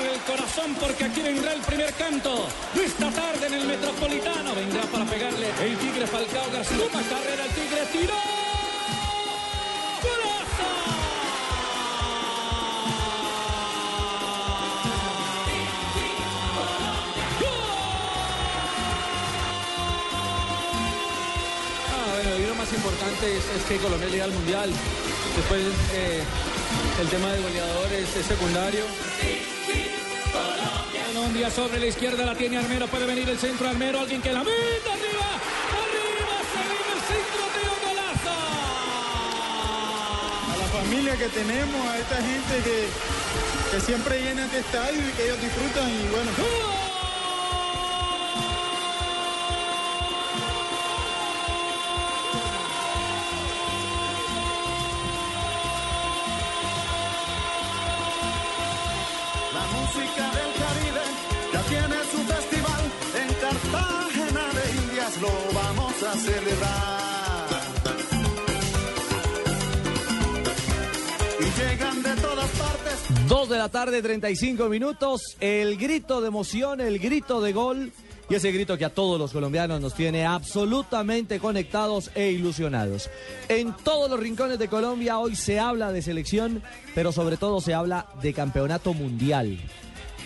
Infle el corazón porque aquí vendrá el primer canto de esta tarde en el Metropolitano. Vendrá para pegarle el Tigre Falcao García. Carrera el Tigre, tiró. Ah, lo más importante es, es que Colombia llega al Mundial. Después eh, el tema de goleadores es secundario. Colombia sobre la izquierda la tiene Armero. Puede venir el centro Armero. Alguien que la meta arriba. Arriba se viene el centro de golazo. a la familia que tenemos, a esta gente que, que siempre llena este estadio y que ellos disfrutan y bueno. Celebrar. Y llegan de todas partes. Dos de la tarde, 35 minutos. El grito de emoción, el grito de gol. Y ese grito que a todos los colombianos nos tiene absolutamente conectados e ilusionados. En todos los rincones de Colombia hoy se habla de selección, pero sobre todo se habla de campeonato mundial.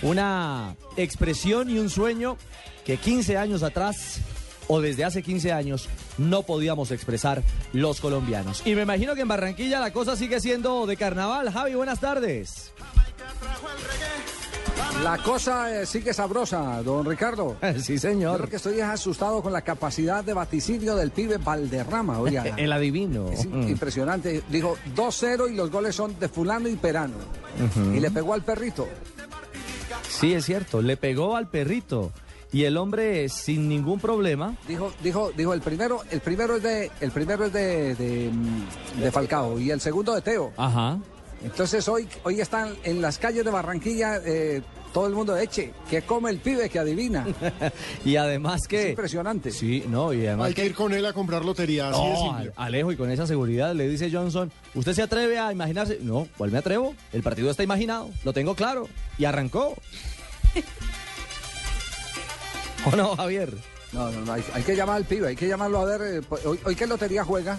Una expresión y un sueño que 15 años atrás o desde hace 15 años no podíamos expresar los colombianos. Y me imagino que en Barranquilla la cosa sigue siendo de carnaval. Javi, buenas tardes. La cosa eh, sigue sabrosa, don Ricardo. sí, señor. que estoy asustado con la capacidad de vaticinio del pibe Valderrama. Oiga, El adivino. es Mm. impresionante. Dijo 2-0 y los goles son de fulano y perano. Y le pegó al perrito. Sí, es cierto. Le pegó al perrito. Y el hombre sin ningún problema. Dijo, dijo, dijo el primero, el primero es de, el primero es de, de, mm, de Falcao y el segundo de Teo. Ajá. Entonces hoy, hoy están en las calles de Barranquilla eh, todo el mundo eche, que come el pibe que adivina. Y además Es que. impresionante. Sí, no, y además Hay que ir con él a comprar lotería, así No, Alejo, y con esa seguridad le dice Johnson, ¿usted se atreve a imaginarse? No, ¿cuál me atrevo? El partido está imaginado, lo tengo claro. Y arrancó. ¿O no, Javier? No, no, no, hay, hay que llamar al pibe, hay que llamarlo a ver. eh, hoy, hoy qué lotería juega.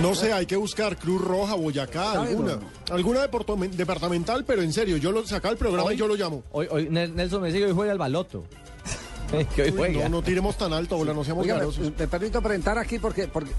No sé, hay que buscar Cruz Roja, Boyacá, Ay, alguna. no. Alguna departamental, pero en serio, yo lo saca el programa Hoy- y yo lo llamo. Hoy, hoy Nel- Nelson me dice que hoy juega el baloto. que hoy juega. no, no tiremos tan alto, bola, no seamos Oiga, me, me permito presentar aquí porque, porque.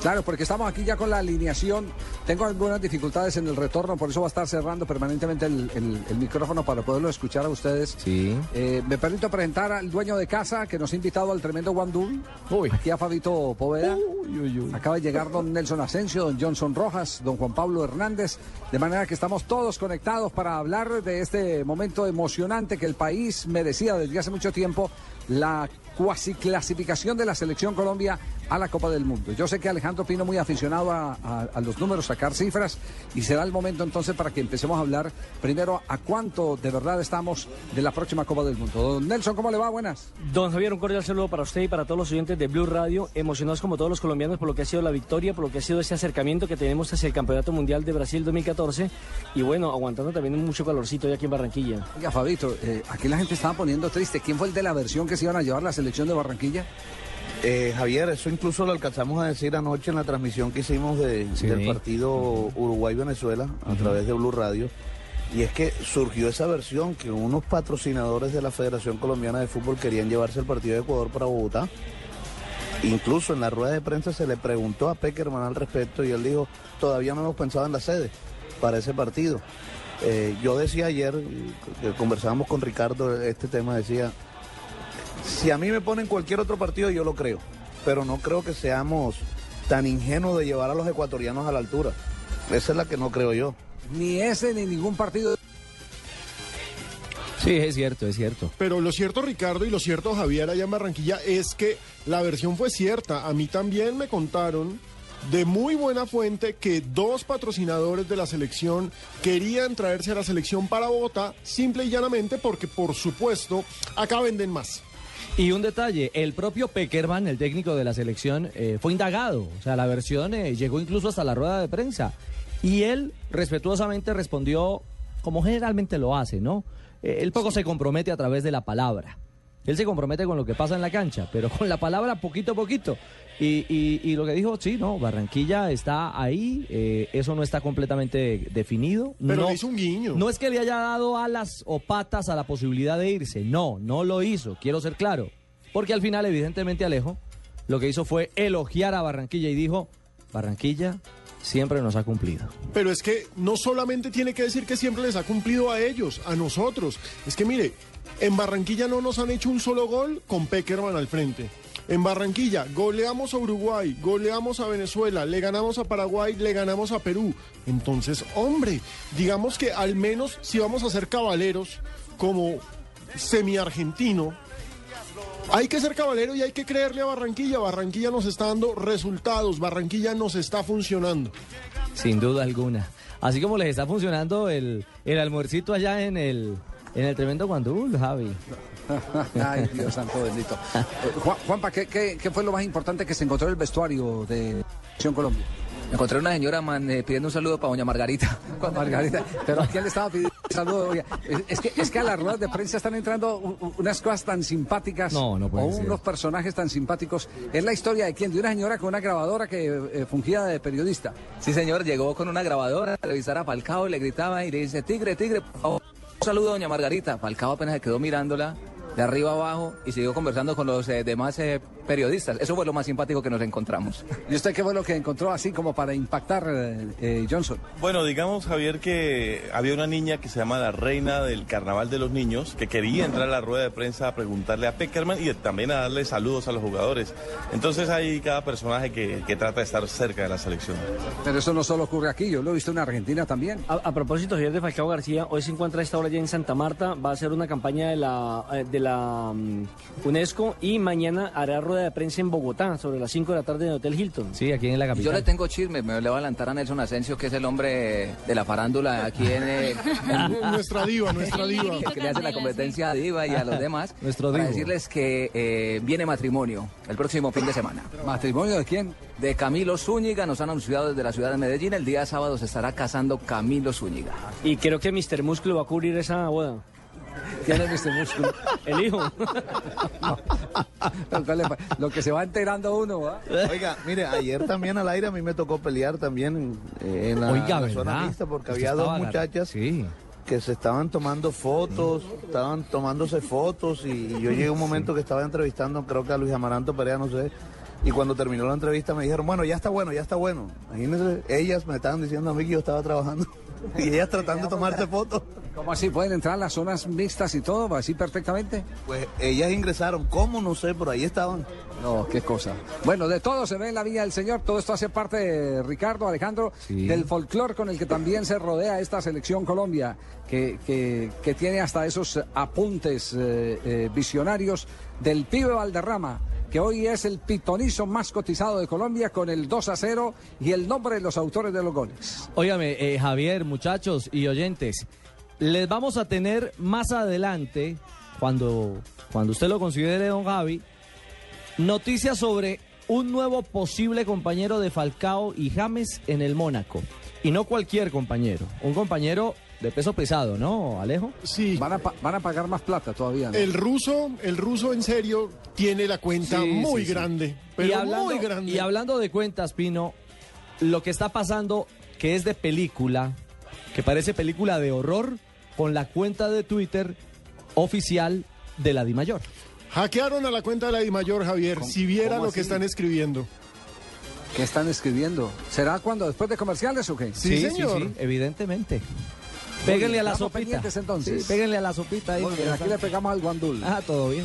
Claro, porque estamos aquí ya con la alineación. Tengo algunas dificultades en el retorno, por eso va a estar cerrando permanentemente el, el- el micrófono para poderlo escuchar a ustedes. Sí. Eh, me permito presentar al dueño de casa que nos ha invitado al tremendo Guandul. Uy. Aquí a Fabito Poveda. Uy, uy, uy. Acaba de llegar don Nelson Asensio, don Johnson Rojas, don Juan Pablo Hernández. De manera que estamos todos conectados para hablar de este momento emocionante que el país merecía desde hace mucho tiempo. La cuasi clasificación de la selección Colombia a la Copa del Mundo. Yo sé que Alejandro Pino muy aficionado a, a- a los números, sacar cifras, y será el momento entonces para que empecemos a hablar primero a cuánto de verdad estamos de la próxima Copa del Mundo. Don Nelson, ¿cómo le va? Buenas. Don Javier, un cordial saludo para usted y para todos los oyentes de Blue Radio, emocionados como todos los colombianos por lo que ha sido la victoria, por lo que ha sido ese acercamiento que tenemos hacia el Campeonato Mundial de Brasil 2014 y bueno, aguantando también mucho calorcito ya aquí en Barranquilla. Oiga, Fabito, eh, aquí la gente estaba poniendo triste. ¿Quién fue el de la versión que se iban a llevar la selección de Barranquilla? Eh, Javier, eso incluso lo alcanzamos a decir anoche en la transmisión que hicimos de- Sí. del partido Uruguay-Venezuela a través de Blue Radio. Y es que surgió esa versión que unos patrocinadores de la Federación Colombiana de Fútbol querían llevarse el partido de Ecuador para Bogotá. Incluso en la rueda de prensa se le preguntó a Peckerman al respecto y él dijo, todavía no hemos pensado en la sede para ese partido. Eh, yo decía ayer, conversábamos con Ricardo este tema, decía, si a mí me ponen cualquier otro partido yo lo creo, pero no creo que seamos tan ingenuos de llevar a los ecuatorianos a la altura. Esa es la que no creo yo. Ni ese ni ningún partido. Sí, es cierto, es cierto. Pero lo cierto, Ricardo, y lo cierto, Javier, allá en Barranquilla, es que la versión fue cierta. A mí también me contaron de muy buena fuente que dos patrocinadores de la selección querían traerse a la selección para Bogotá, simple y llanamente porque, por supuesto, acá venden más. Y un detalle, el propio Peckerman, el técnico de la selección, eh, fue indagado. O sea, la versión eh, llegó incluso hasta la rueda de prensa. Y él respetuosamente respondió como generalmente lo hace, ¿no? Eh, él poco se compromete a través de la palabra. Él se compromete con lo que pasa en la cancha, pero con la palabra poquito a poquito. Y, y- y lo que dijo, sí, no, Barranquilla está ahí, eh, eso no está completamente definido. Pero no, le hizo un guiño. No es que le haya dado alas o patas a la posibilidad de irse, no, no lo hizo, quiero ser claro. Porque al final, evidentemente, Alejo, lo que hizo fue elogiar a Barranquilla y dijo, Barranquilla siempre nos ha cumplido. Pero es que no solamente tiene que decir que siempre les ha cumplido a ellos, a nosotros. Es que mire, en Barranquilla no nos han hecho un solo gol con Peckerman al frente. En Barranquilla goleamos a Uruguay, goleamos a Venezuela, le ganamos a Paraguay, le ganamos a Perú. Entonces, hombre, digamos que al menos si vamos a ser cabaleros como semi-argentino, hay que ser caballero y hay que creerle a Barranquilla. Barranquilla nos está dando resultados, Barranquilla nos está funcionando. Sin duda alguna. Así como les está funcionando el, el almuercito allá en el, en el tremendo Guandul, Javi. Ay, Dios santo bendito. Eh, Juan- Juanpa, ¿qué, qué, qué fue lo más importante que se encontró en el vestuario de Selección Colombia? Encontré una señora man, eh, pidiendo un saludo para doña Margarita. Margarita, pero ¿a quién le estaba pidiendo un saludo? Es, es que, es que a las ruedas de prensa están entrando unas cosas tan simpáticas. No, no puede o ser. unos personajes tan simpáticos. Es la historia de quién? De una señora con una grabadora que eh, fungía de periodista. Sí, señor, llegó con una grabadora a revisar a Falcao, le gritaba y le dice, tigre, tigre, por favor, un saludo a doña Margarita. Falcao apenas se quedó mirándola de arriba abajo y siguió conversando con los eh, demás eh, periodistas. Eso fue lo más simpático que nos encontramos. ¿Y usted qué fue lo que encontró así como para impactar, eh, eh, Johnson? Bueno, digamos, Javier, que había una niña que se llama la reina del carnaval de los niños, que quería entrar a la rueda de prensa a preguntarle a Peckerman y también a darle saludos a los jugadores. Entonces hay cada personaje que, que trata de estar cerca de la selección. Pero eso no solo ocurre aquí, yo lo he visto en Argentina también. A, a propósito, Javier de Falcao García, hoy se encuentra a esta hora ya en Santa Marta, va a hacer una campaña de la, eh, de la mm, UNESCO y mañana hará rueda de prensa en Bogotá sobre las 5 de la tarde en el Hotel Hilton. Sí, aquí en la Y yo le tengo chisme, me le voy a adelantar a Nelson Asensio, que es el hombre de la farándula aquí en... eh, nuestra diva, nuestra diva. que le hace la competencia a Diva y a los demás. Nuestro para divo. decirles que eh, viene matrimonio el próximo fin de semana. ¿Matrimonio de quién? De Camilo Zúñiga, nos han anunciado desde la ciudad de Medellín. El día sábado se estará casando Camilo Zúñiga. Y creo que Mr. Músculo va a cubrir esa boda. ¿Quién es Mr. Músculo? El hijo. Lo que se va enterando uno. Oiga, mire, ayer también al aire a mí me tocó pelear también eh, en la, Oiga, la zona ¿verdad? mixta porque había dos muchachas que se estaban tomando fotos, estaban tomándose fotos y, y yo llegué a un momento que estaba entrevistando, creo que a Luis Amaranto Perea, no sé, y cuando terminó la entrevista me dijeron, bueno, ya está bueno, ya está bueno. Imagínense, ellas me estaban diciendo a mí que yo estaba trabajando y ellas tratando de tomarse fotos. ¿Cómo así? ¿Pueden entrar a las zonas mixtas y todo? ¿Así perfectamente? Pues ellas ingresaron, ¿cómo? No sé, pero ahí estaban. No, qué cosa. Bueno, de todo se ve en la vida del Señor. Todo esto hace parte, de Ricardo, Alejandro, del folclore con el que también se rodea esta selección Colombia, que, que- que tiene hasta esos apuntes eh, eh, visionarios del pibe Valderrama, que hoy es el pitonizo más cotizado de Colombia con el 2 a 0 y el nombre de los autores de los goles. Óigame, eh, Javier, muchachos y oyentes, les vamos a tener más adelante, cuando, cuando usted lo considere, don Javi, noticias sobre un nuevo posible compañero de Falcao y James en el Mónaco. Y no cualquier compañero, un compañero de peso pesado, ¿no, Alejo? Sí. Van a, pa- van a pagar más plata todavía. ¿no? El ruso, el ruso en serio tiene la cuenta Sí, muy sí, sí. grande, pero y hablando, muy grande. Y hablando de cuentas, Pino, lo que está pasando, que es de película, que parece película de horror con la cuenta de Twitter oficial de la DIMAYOR. Hackearon a la cuenta de la DIMAYOR, Javier. Si viera lo que están escribiendo. ¿Qué están escribiendo? ¿Será cuando después de comerciales o qué? Sí, sí, sí, evidentemente. Péguenle a la sopita. entonces. Sí, péguenle a la sopita ahí. Aquí le pegamos al guandul. Ah, todo bien.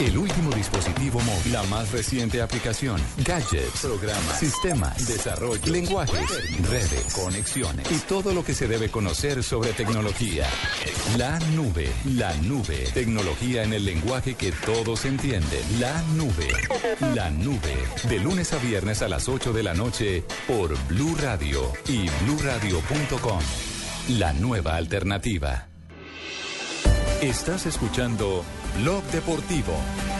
El último dispositivo móvil, la más reciente aplicación, gadgets, programas, sistemas, desarrollo, lenguajes, redes, conexiones. Y todo lo que se debe conocer sobre tecnología. La nube, la nube, tecnología en el lenguaje que todos entienden. La nube, la nube, de lunes a viernes a las 8 de la noche por Blue Radio y bluradio.com. La nueva alternativa. Estás escuchando Blog Deportivo.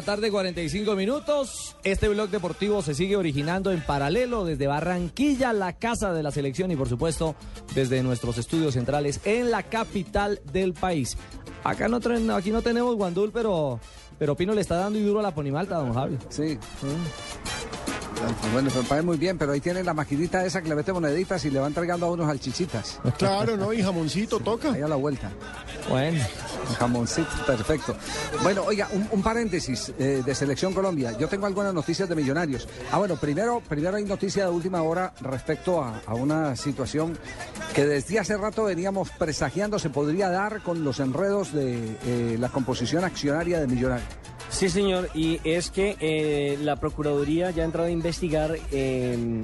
La tarde, 45 minutos. Este blog deportivo se sigue originando en paralelo desde Barranquilla, la casa de la selección y por supuesto desde nuestros estudios centrales en la capital del país. Acá no, aquí no tenemos guandul, pero, pero Pino le está dando y duro a la ponimalta, don Javi. Sí. Bueno, me parece muy bien, pero ahí tienen la maquinita esa que le mete moneditas y le va entregando a unos salchichitas. Claro, ¿no? Y jamoncito toca. Ahí a la vuelta. Bueno. Jamoncito, perfecto. Bueno, oiga, un, un paréntesis eh, de Selección Colombia. Yo tengo algunas noticias de millonarios. Ah, bueno, primero, primero hay noticia de última hora respecto a, a una situación que desde hace rato veníamos presagiando se podría dar con los enredos de eh, la composición accionaria de millonarios. Sí, señor, y es que eh, la Procuraduría ya ha entrado a investigar, eh,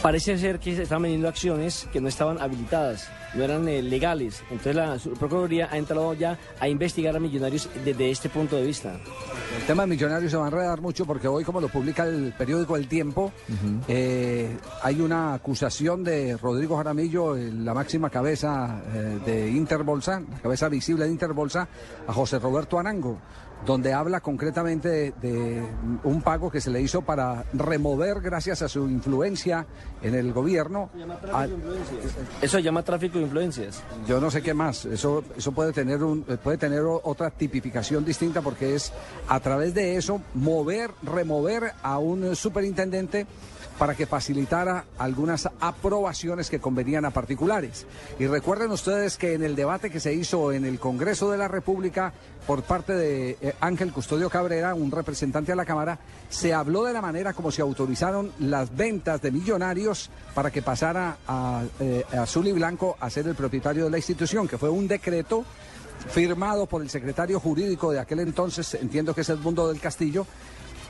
parece ser que se estaban vendiendo acciones que no estaban habilitadas, no eran eh, legales. Entonces la Procuraduría ha entrado ya a investigar a millonarios desde este punto de vista. El tema de Millonarios se va a enredar mucho porque hoy, como lo publica el periódico El Tiempo, eh, hay una acusación de Rodrigo Jaramillo, la máxima cabeza eh, de Interbolsa, la cabeza visible de Interbolsa, a José Roberto Arango, donde habla concretamente de, un pago que se le hizo para remover, gracias a su influencia en el gobierno, a- Eso se llama tráfico de influencias. yo no sé qué más. Eso, eso puede tener un, puede tener otra tipificación distinta porque es a través de eso mover, remover a un superintendente para que facilitara algunas aprobaciones que convenían a particulares. Y recuerden ustedes que en el debate que se hizo en el Congreso de la República por parte de eh, Ángel Custodio Cabrera, un representante a la Cámara, se habló de la manera como se autorizaron las ventas de millonarios para que pasara a, eh, Azul y Blanco a ser el propietario de la institución, que fue un decreto firmado por el secretario jurídico de aquel entonces, entiendo que es Edmundo del Castillo,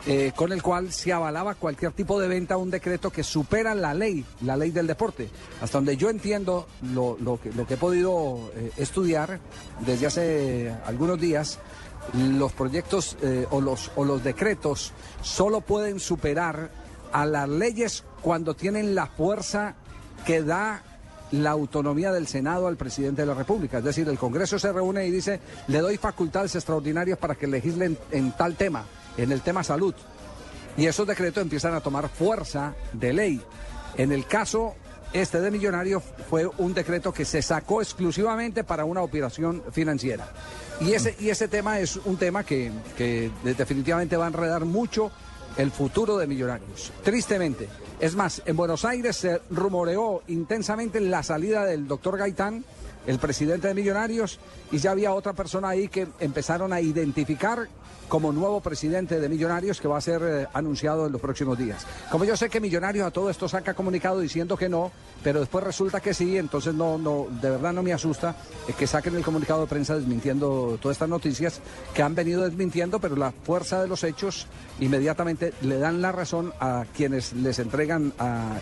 eh, con el cual se avalaba cualquier tipo de venta, un decreto que supera la ley, la ley del deporte. Hasta donde yo entiendo lo, que, he podido eh, estudiar desde hace algunos días, los proyectos o, los, o los decretos solo pueden superar a las leyes cuando tienen la fuerza que da la autonomía del Senado al presidente de la República. Es decir, el Congreso se reúne y dice, le doy facultades extraordinarias para que legislen en tal tema, en el tema salud. Y esos decretos empiezan a tomar fuerza de ley. En el caso este de Millonarios fue un decreto que se sacó exclusivamente para una operación financiera. Y ese, y ese tema es un tema que, que definitivamente va a enredar mucho el futuro de Millonarios. Tristemente. Es más, en Buenos Aires se rumoreó intensamente la salida del doctor Gaitán, el presidente de Millonarios, y ya había otra persona ahí que empezaron a identificar como nuevo presidente de Millonarios que va a ser eh, anunciado en los próximos días. Como yo sé que Millonarios a todo esto saca comunicado diciendo que no, pero después resulta que sí, entonces no, no, de verdad no me asusta eh, que saquen el comunicado de prensa desmintiendo todas estas noticias que han venido desmintiendo, pero la fuerza de los hechos inmediatamente le dan la razón a quienes les entregan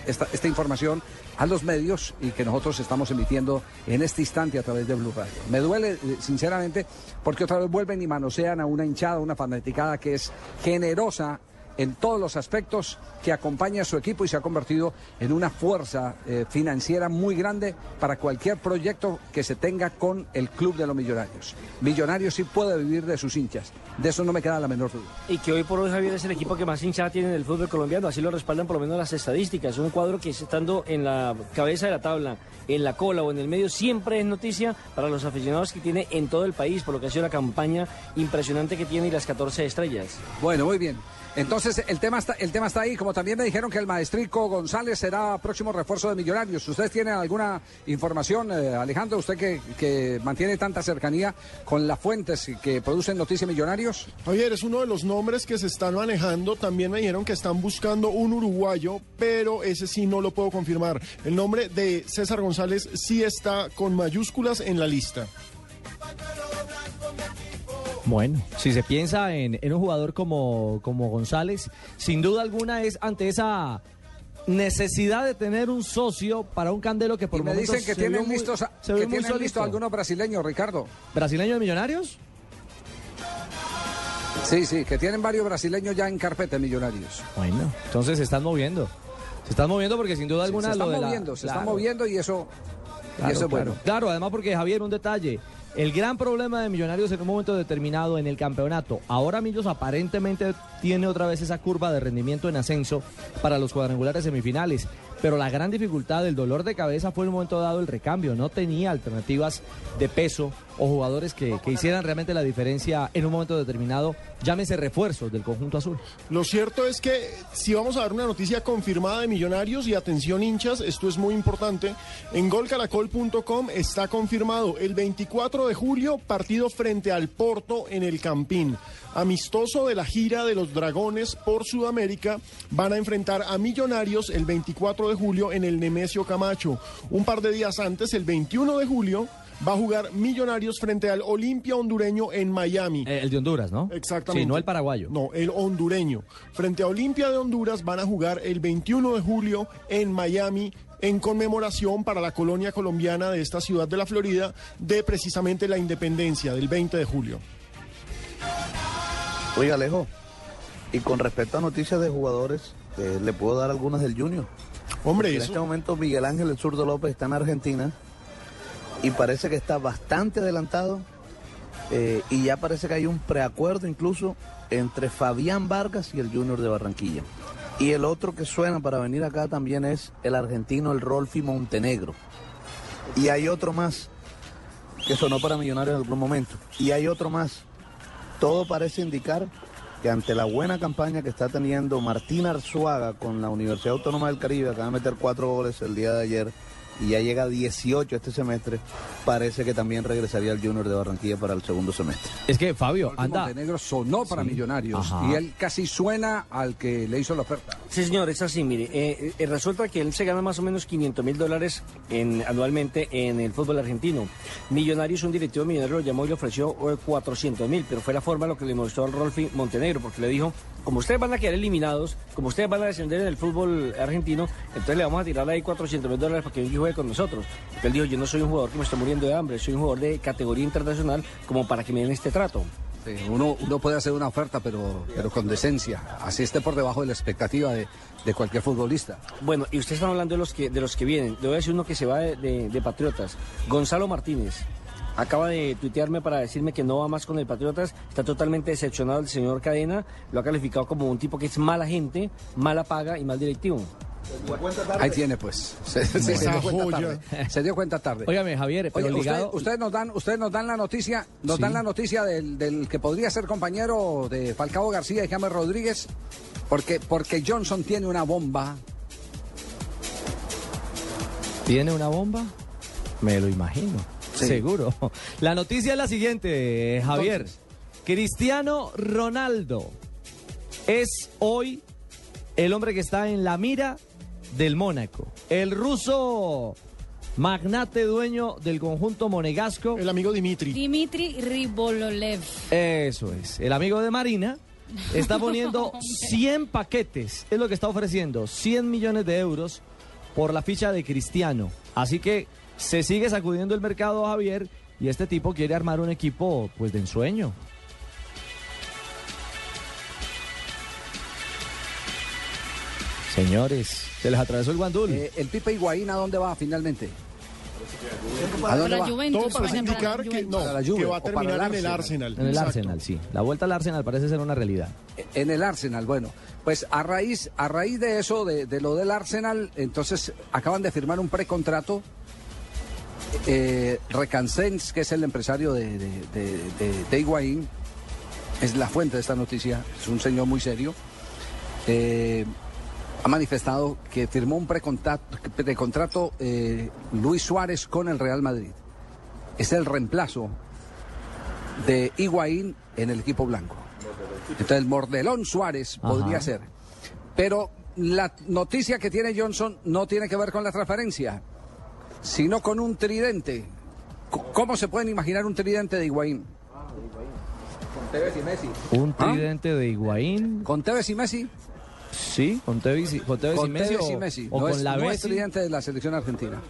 esta, esta información a los medios y que nosotros estamos emitiendo en este instante a través de Blue Radio. Me duele, eh, sinceramente, porque otra vez vuelven y manosean a una hinchada, una fanaticada que es generosa en todos los aspectos, que acompaña a su equipo y se ha convertido en una fuerza eh, financiera muy grande para cualquier proyecto que se tenga con el Club de los Millonarios. Millonarios sí puede vivir de sus hinchas, de eso no me queda la menor duda. Y que hoy por hoy Javier es el equipo que más hinchada tiene en el fútbol colombiano, así lo respaldan por lo menos las estadísticas. Es un cuadro que estando en la cabeza de la tabla, en la cola o en el medio, siempre es noticia para los aficionados que tiene en todo el país, por lo que ha sido la campaña impresionante que tiene y las 14 estrellas. Bueno, muy bien. Entonces el tema está, el tema está ahí, como también me dijeron que el maestrico González será próximo refuerzo de Millonarios. ¿Ustedes tienen alguna información, eh, Alejandro? Usted que, que mantiene tanta cercanía con las fuentes que producen noticias Millonarios. Javier, es uno de los nombres que se están manejando. También me dijeron que están buscando un uruguayo, pero ese sí no lo puedo confirmar. El nombre de César González sí está con mayúsculas en la lista. Bueno, si se piensa en, en un jugador como, como González, sin duda alguna es ante esa necesidad de tener un socio para un candelo que por Y me dicen que tienen muy- listos, que tienen listo algunos brasileños, Ricardo. ¿Brasileño de Millonarios? Sí, sí, que tienen varios brasileños ya en carpeta Millonarios. Bueno, entonces se están moviendo. Se están moviendo porque sin duda alguna se están lo de la- moviendo, se están moviendo y eso, y eso es bueno. claro. Claro, además porque Javier, un detalle. El gran problema de Millonarios en un momento determinado en el campeonato. Ahora Millos aparentemente tiene otra vez esa curva de rendimiento en ascenso para los cuadrangulares semifinales. Pero la gran dificultad, el dolor de cabeza fue en un momento dado el recambio. No tenía alternativas de peso o jugadores que, que hicieran realmente la diferencia en un momento determinado. Llámese refuerzos del conjunto azul. Lo cierto es que si vamos a dar una noticia confirmada de Millonarios y atención hinchas, esto es muy importante, en golcaracol.com está confirmado el 24 de julio partido frente al Porto en el Campín. Amistoso de la gira de los Dragones por Sudamérica, van a enfrentar a Millonarios el 24 de julio en el Nemesio Camacho. Un par de días antes, el 21 de julio, va a jugar Millonarios frente al Olimpia hondureño en Miami. Eh, el de Honduras, ¿no? Exactamente. Sí, no el paraguayo. No, el hondureño. Frente a Olimpia de Honduras van a jugar el 21 de julio en Miami en conmemoración para la colonia colombiana de esta ciudad de la Florida de precisamente la independencia del 20 de julio. Oiga, Alejo, y con respecto a noticias de jugadores, eh, le puedo dar algunas del Junior. Hombre, Porque en eso- este momento Miguel Ángel el Zurdo López está en Argentina y parece que está bastante adelantado eh, y ya parece que hay un preacuerdo incluso entre Fabián Vargas y el Junior de Barranquilla. Y el otro que suena para venir acá también es el argentino, el Rolfi Montenegro. Y hay otro más que sonó para Millonarios en algún momento. Y hay otro más. Todo parece indicar que ante la buena campaña que está teniendo Martín Arzuaga con la Universidad Autónoma del Caribe, acaba de meter cuatro goles el día de ayer y ya llega a 18 este semestre, parece que también regresaría al Junior de Barranquilla para el segundo semestre. Es que Fabio, anda. Montenegro sonó para Sí. Millonarios Ajá. y él casi suena al que le hizo la oferta. Sí, señor, es así, mire. eh, eh, resulta que él se gana más o menos 500 mil dólares en- anualmente en el fútbol argentino. Millonarios, un directivo millonario lo llamó y le ofreció eh, 400 mil, pero fue la forma lo que le mostró al Rolfi Montenegro, porque le dijo, como ustedes van a quedar eliminados, como ustedes van a descender en el fútbol argentino, entonces le vamos a tirar ahí 400 mil dólares para que venga y juegue con nosotros. Porque él dijo, yo no soy un jugador que me está muriendo de hambre, soy un jugador de categoría internacional como para que me den este trato. Sí, uno, uno puede hacer una oferta, pero, pero con decencia. Así esté por debajo de la expectativa de, de cualquier futbolista. Bueno, y ustedes están hablando de los que de los que vienen. Le voy a decir uno que se va de, de- de Patriotas. Gonzalo Martínez. Acaba de tuitearme para decirme que no va más con el Patriotas. Está totalmente decepcionado el señor Cadena. Lo ha calificado como un tipo que es mala gente, mala paga y mal directivo. Ahí tiene, pues. Se, se- se Esa dio cuenta tarde. Se dio cuenta tarde. Óigame, Javier, pero Oye, usted- ligado- ustedes nos dan, ustedes nos dan la noticia, nos Sí. dan la noticia del, del que podría ser compañero de Falcao García y James Rodríguez, porque, porque Johnson tiene una bomba. ¿Tiene una bomba? Me lo imagino. Sí. Seguro. La noticia es la siguiente, Javier. Cristiano Ronaldo es hoy el hombre que está en la mira del Mónaco. El ruso magnate dueño del conjunto monegasco. El amigo Dimitri. Dimitri Ribololev. Eso es. El amigo de Marina está poniendo 100 paquetes, es lo que está ofreciendo, 100 millones de euros por la ficha de Cristiano. Así que se sigue sacudiendo el mercado, Javier, y este tipo quiere armar un equipo pues de ensueño. Señores, se les atravesó el guandul. Eh, el Pipe Higuaín, ¿a dónde va finalmente? ¿A dónde va? Juventus, Todo parece indicar que no, Para la Juve que va a terminar el en el Arsenal. En el Exacto. Arsenal, sí. La vuelta al Arsenal parece ser una realidad. En el Arsenal, bueno, pues a raíz, a raíz de eso, de, de lo del Arsenal, entonces acaban de firmar un precontrato. Eh, Recansens, que es el empresario de, de, de, de- de Higuaín, es la fuente de esta noticia, es un señor muy serio. eh, ha manifestado que firmó un precontrato, precontrato eh, Luis Suárez con el Real Madrid. Es el reemplazo de Higuaín en el equipo blanco. Entonces el Mordelón Suárez Ajá. podría ser. Pero la noticia que tiene Johnson no tiene que ver con la transferencia, sino con un tridente. ¿Cómo se pueden imaginar un tridente de Higuaín? Con Tevez y Messi. Un ¿Ah? tridente de Higuaín. ¿Con Tevez y Messi? Sí, con Tevez y, con Tevez y Con Messi. Tevez o, y Messi. o no con es, la no es tridente de la selección argentina.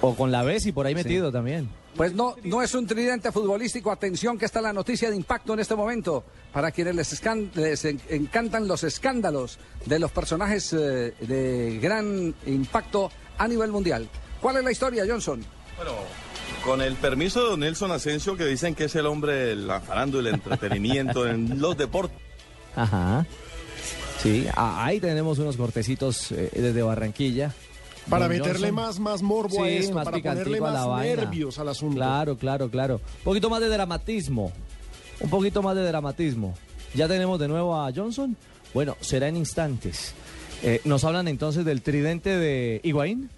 o con la Bessi por ahí metido también. Pues no, no es un tridente futbolístico. Atención que está la noticia de impacto en este momento. Para quienes les, escan- les en- encantan los escándalos de los personajes eh, de gran impacto a nivel mundial. ¿Cuál es la historia, Johnson? Bueno, con el permiso de don Nelson Asensio, que dicen que es el hombre de la farándula, el entretenimiento en los deportes. Ajá. Sí, ahí tenemos unos cortecitos eh, desde Barranquilla. Para Don meterle Johnson. más, más morbo Sí, a esto, más para ponerle a la más nervios al asunto. Claro, claro, claro. Un poquito más de dramatismo. Un poquito más de dramatismo. Ya tenemos de nuevo a Johnson. Bueno, será en instantes. Eh, Nos hablan entonces del tridente de Higuaín.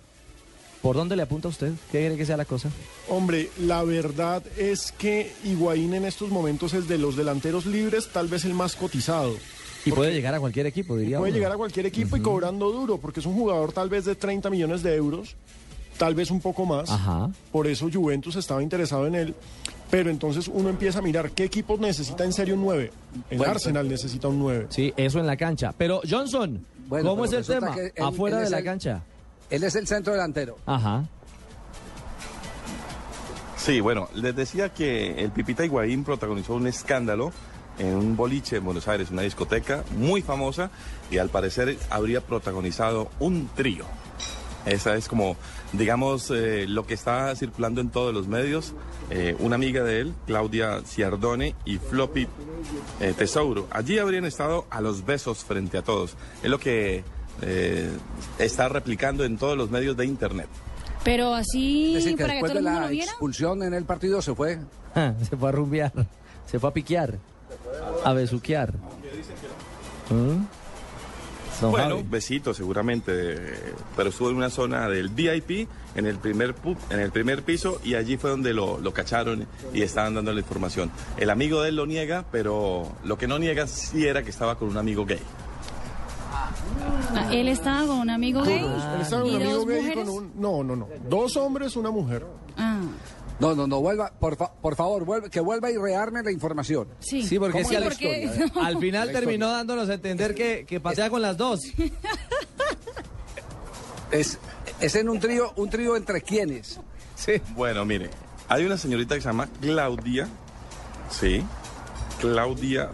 ¿Por dónde le apunta usted? ¿Qué quiere que sea la cosa? Hombre, la verdad es que Higuaín en estos momentos es de los delanteros libres tal vez el más cotizado. Y puede llegar a cualquier equipo, diría Puede uno. llegar a cualquier equipo y cobrando duro, porque es un jugador tal vez de 30 millones de euros, tal vez un poco más. Ajá. Por eso Juventus estaba interesado en él. Pero entonces uno empieza a mirar qué equipo necesita en serio un 9. El Bueno, Arsenal necesita un 9. Sí, eso en la cancha. Pero Johnson, Bueno, ¿cómo es el tema? él- Afuera él de la el- cancha. Él es el centro delantero. Ajá. Sí, bueno, les decía que el Pipita Higuaín protagonizó un escándalo en un boliche en Buenos Aires, una discoteca muy famosa, y al parecer habría protagonizado un trío. Esa es como, digamos, eh, lo que está circulando en todos los medios. Eh, una amiga de él, Claudia Ciardone y Floppy eh, Tesouro. Allí habrían estado a los besos frente a todos. Es lo que eh, está replicando en todos los medios de Internet. Pero así, Es decir, que para que después todo de el mundo la lo viera. expulsión en el partido se fue. Ah, se fue a rumbear, se fue a piquear, a besuquear. ¿Mm? Don bueno, Javi. besito seguramente, pero estuvo en una zona del VIP, en el primer pu- en el primer piso, y allí fue donde lo, lo cacharon y estaban dando la información. El amigo de él lo niega, pero lo que no niega sí era que estaba con un amigo gay. Ah, Él estaba con un amigo gay. Él estaba con y un amigo dos gay mujeres. con un... No, no, no. Dos hombres, una mujer. Ah, No, no, no, vuelva, por, fa- por favor, vuelve, que vuelva y rearme la información. sí. Sí, porque, ¿Cómo es que es la al, historia? al final La terminó historia. dándonos a entender que, que pasea con las dos. Es, es en un trío, un trío entre quienes. Sí. Bueno, mire, hay una señorita que se llama Claudia, sí, Claudia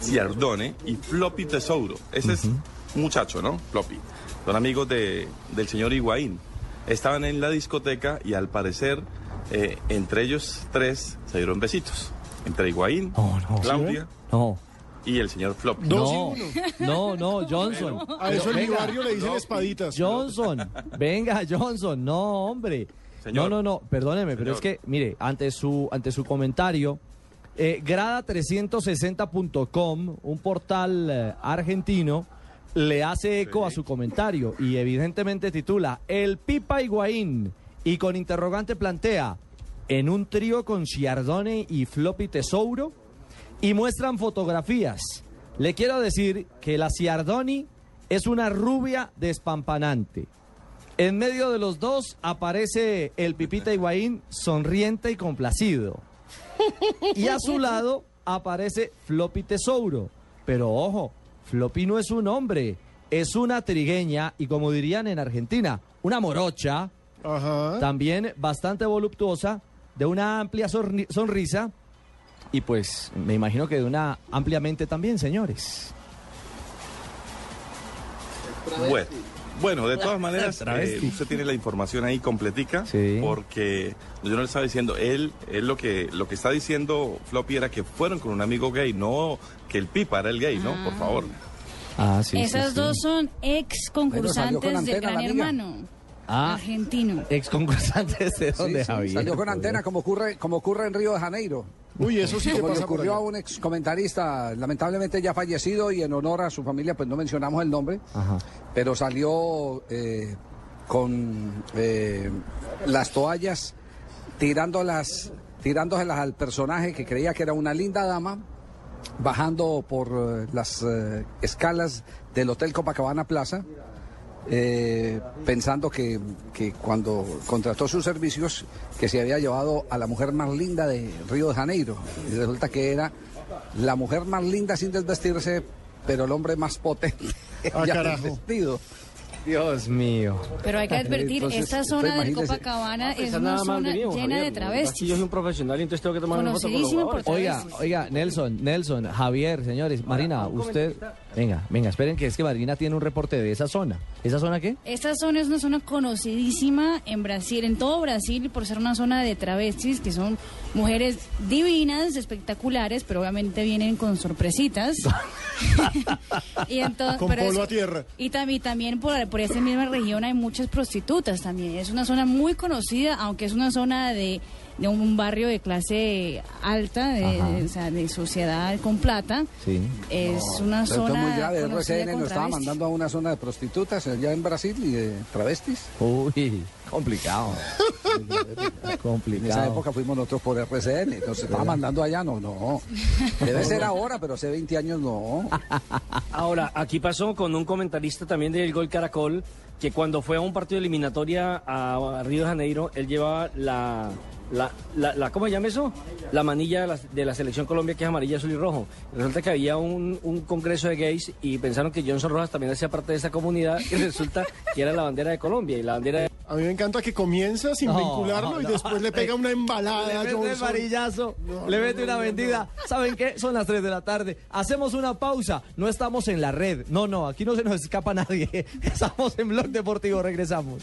Ciardone y Floppy Tesouro. Ese es un muchacho, ¿no? Floppy. Son amigos de, del señor Higuaín. Estaban en la discoteca y al parecer eh, entre ellos tres se dieron besitos. Entre Higuaín, No, no. Claudia No. y el señor Floppy. No, no, no, Johnson. A eso en mi Venga. barrio le dicen espaditas. Johnson, venga, Johnson, no, hombre. Señor. No, no, no, perdóneme, pero es que, mire, ante su, ante su comentario, eh, Grada360.com, un portal eh, argentino, le hace eco a su comentario y evidentemente titula El Pipa Higuaín y con interrogante plantea en un trío con Ciardone y Floppy Tesouro y muestran fotografías. Le quiero decir que la Ciardoni es una rubia despampanante. En medio de los dos aparece el Pipita Higuaín sonriente y complacido. Y a su lado aparece Floppy Tesouro. Pero ojo, Floppy no es un hombre, es una trigueña y como dirían en Argentina, una morocha. También bastante voluptuosa, de una amplia sonrisa y pues me imagino que de una ampliamente también, señores. Bueno, bueno, de todas maneras, eh, usted tiene la información ahí completica, porque yo no le estaba diciendo, él, él lo que lo que está diciendo Floppy era que fueron con un amigo gay, no que el Pipa era el gay, ¿no? Por favor. Ah, sí. Esas dos son ex Bueno, concursantes de Gran. Hermano. Ah, Argentino. ex concursantes de Sí, donde sí, Javier. Salió con antena como ocurre, como ocurre en Río de Janeiro. Uy, eso sí que Como le ocurrió a un ex comentarista, lamentablemente ya fallecido y en honor a su familia, pues no mencionamos el nombre, Ajá. pero salió eh, con eh, las toallas tirándolas, tirándoselas al personaje que creía que era una linda dama, bajando por eh, las eh, escalas del Hotel Copacabana Plaza. Eh, pensando que, que cuando contrató sus servicios que se había llevado a la mujer más linda de Río de Janeiro y resulta que era la mujer más linda sin desvestirse pero el hombre más potente Ah, ya desvestido Dios mío. Pero hay que advertir, Entonces, esta zona del imagínese- Copacabana es Esa una nada más zona de mí, llena Javier. de travestis. Yo soy un profesional y entonces tengo que tomar una foto con los. Oiga, oiga, Nelson, Nelson, Javier, señores, Marina, usted, venga, venga, esperen que es que Marina tiene un reporte de esa zona. ¿Esa zona qué? Esta zona es una zona conocidísima en Brasil, en todo Brasil, por ser una zona de travestis, que son mujeres divinas, espectaculares, pero obviamente vienen con sorpresitas. y entonces, Con pero polo es- a tierra. Y, tam- y también por, por esta misma región hay muchas prostitutas también. Es una zona muy conocida, aunque es una zona de, de un barrio de clase alta, de, Ajá. de- o sea, de sociedad con plata. Sí. Es una zona es muy grave RCN nos estaba mandando a una zona de prostitutas allá en Brasil y de travestis Uy, complicado. en esa complicado. época fuimos nosotros por RCN nos estaba mandando allá no no debe ser ahora pero hace 20 años no Ahora, aquí pasó con un comentarista también del Gol Caracol, que cuando fue a un partido de eliminatoria a Río de Janeiro, él llevaba la, la, la, la- ¿cómo se llama eso? La manilla de la, de la selección Colombia, que es amarilla, azul y rojo. Resulta que había un, un congreso de gays y pensaron que Johnson Rojas también hacía parte de esa comunidad y resulta que era la bandera de Colombia y la bandera de... A mí me encanta que comienza sin No, vincularlo y después le pega una embalada Le mete varillazo, No, le mete una vendida. ¿Saben qué? Son las 3 de la tarde. Hacemos una pausa. No estamos en la red. No, no, aquí no se nos escapa nadie. Estamos en Blog Deportivo. Regresamos.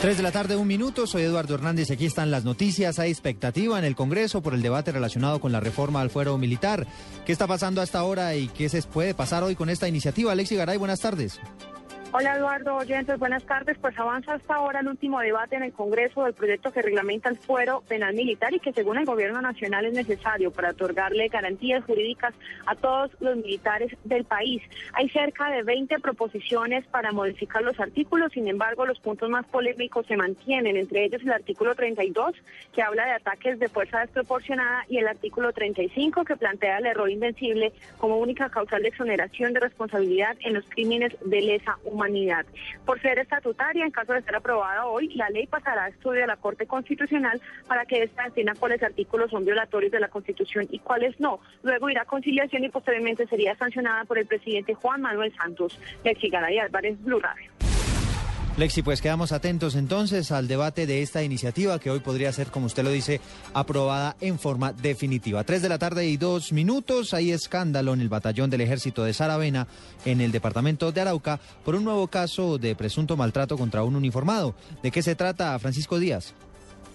3 de la tarde, un minuto. Soy Eduardo Hernández. Aquí están las noticias. Hay expectativa en el Congreso por el debate relacionado con la reforma al fuero militar. ¿Qué está pasando hasta ahora y qué se puede pasar hoy con esta iniciativa? Alexi Garay, buenas tardes. Hola Eduardo Oyentes, buenas tardes. Pues avanza hasta ahora el último debate en el Congreso del proyecto que reglamenta el fuero penal militar y que según el Gobierno Nacional es necesario para otorgarle garantías jurídicas a todos los militares del país. Hay cerca de 20 proposiciones para modificar los artículos, sin embargo los puntos más polémicos se mantienen, entre ellos el artículo 32 que habla de ataques de fuerza desproporcionada y el artículo 35 que plantea el error invencible como única causal de exoneración de responsabilidad en los crímenes de lesa humanidad. Humanidad. Por ser estatutaria, en caso de ser aprobada hoy, la ley pasará a estudio de la Corte Constitucional para que ésta defina cuáles artículos son violatorios de la Constitución y cuáles no. Luego irá a conciliación y posteriormente sería sancionada por el presidente Juan Manuel Santos. Lexi Garay Álvarez, Blue Radio. Lexi, pues quedamos atentos entonces al debate de esta iniciativa que hoy podría ser, como usted lo dice, aprobada en forma definitiva. Tres de la tarde y dos minutos, hay escándalo en el batallón del ejército de Saravena, en el departamento de Arauca, por un nuevo caso de presunto maltrato contra un uniformado. ¿De qué se trata, Francisco Díaz?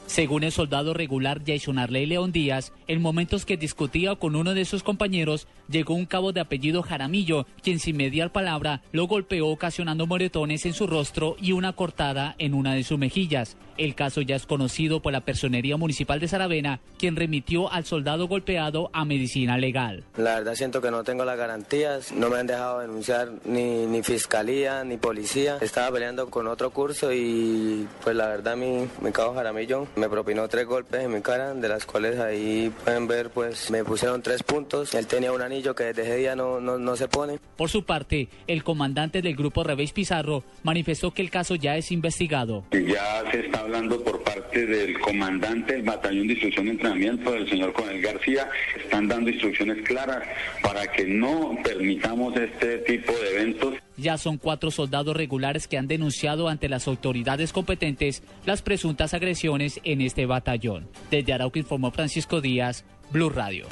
Según el soldado regular Jason Arley León Díaz, en momentos que discutía con uno de sus compañeros, llegó un cabo de apellido Jaramillo, quien sin mediar palabra lo golpeó ocasionando moretones en su rostro y una cortada en una de sus mejillas. El caso ya es conocido por la Personería Municipal de Saravena, quien remitió al soldado golpeado a medicina legal. La verdad siento que no tengo las garantías, no me han dejado denunciar ni, ni fiscalía ni policía. Estaba peleando con otro curso y pues la verdad mi, mi cabo Jaramillo me propinó tres golpes en mi cara, de las cuales ahí pueden ver pues me pusieron tres puntos. Él tenía un anillo que desde ese día no, no, no se pone. Por su parte, el comandante del grupo Revés Pizarro manifestó que el caso ya es investigado. Ya se está hablando por parte del comandante del batallón de instrucción y entrenamiento, del señor Coronel García, están dando instrucciones claras para que no permitamos este tipo de eventos. Ya son cuatro soldados regulares que han denunciado ante las autoridades competentes las presuntas agresiones en este batallón. Desde Arauca informó Francisco Díaz, Blue Radio.